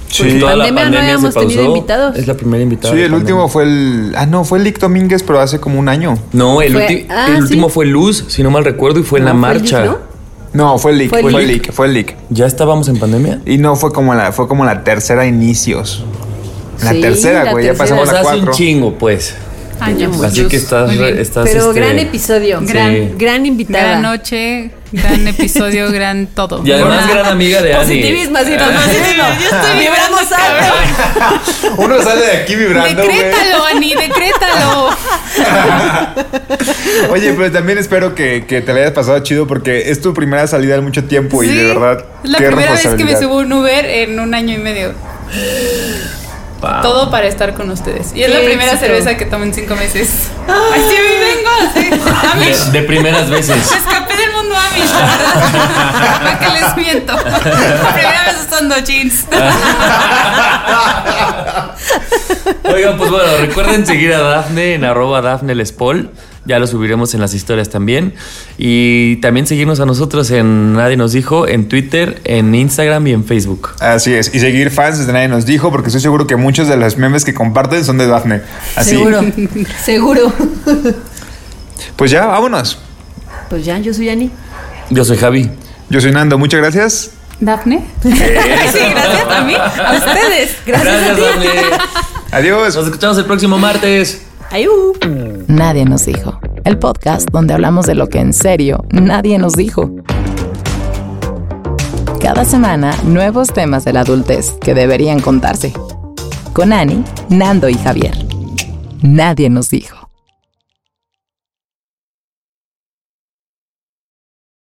Sí.
Toda la
pandemia no
pandemia se
habíamos tenido invitados.
Es la primera invitada.
Sí, el
pandemia.
último fue el. Ah, no, fue el Lick Domínguez, pero hace como un año.
No, el,
Fue-
ulti-
ah,
el
sí.
último fue Luz, si no mal recuerdo, y fue en la
No, fue
marcha.
Lick, ¿no?
No, fue el Lick,
Fue
fue,
el. Lick,
fue el Lick.
¿Ya estábamos en pandemia?
Y no fue como la, fue como la tercera inicios. La
Sí,
tercera,
la
güey, ya pasamos
Pues
a
hace un
cuatro.
chingo, pues.
Años.
Así que estás, estás
Pero
este,
gran episodio.
Gran-
Sí.
Gran invitada.
Gran noche, gran episodio, gran todo.
Y además gran amiga de Ani.
Positivismo, así, positivismo. Vibramos alto.
Uno sale de aquí vibrando.
Decrétalo, Ani, decrétalo.
Oye, pero también espero que, que te la hayas pasado chido porque es tu primera salida en mucho tiempo y de verdad.
Es la
qué
primera vez que me subo un Uber en un año y medio. Todo para estar con ustedes. Y es la primera
éxito.
cerveza que tomo en cinco meses. Así me vengo, así.
De, de primeras veces.
Me escapé del mundo Amish, la verdad. ¿Para qué les miento? La primera vez usando jeans.
Oigan, pues bueno, recuerden seguir a Dafne en arroba Dafne Lespol. Ya lo subiremos en las historias también. Y también seguirnos a nosotros en Nadie nos dijo, en Twitter, en Instagram y en Facebook.
Así es. Y seguir fans desde nadie nos dijo porque estoy seguro que muchos de los memes que comparten son de Daphne. Así.
Seguro. Seguro.
Pues ya, vámonos.
Pues ya, yo soy Ani.
Yo soy Javi.
Yo soy Nando, muchas gracias.
¿Dafne? Sí, gracias a mí. A ustedes.
Gracias, a ti.
Dafne.
Adiós.
Nos escuchamos el próximo martes.
Ayú.
Nadie nos dijo. El podcast donde hablamos de lo que en serio nadie nos dijo. Cada semana, nuevos temas de la adultez que deberían contarse. Con Ani, Nando y Javier. Nadie nos dijo.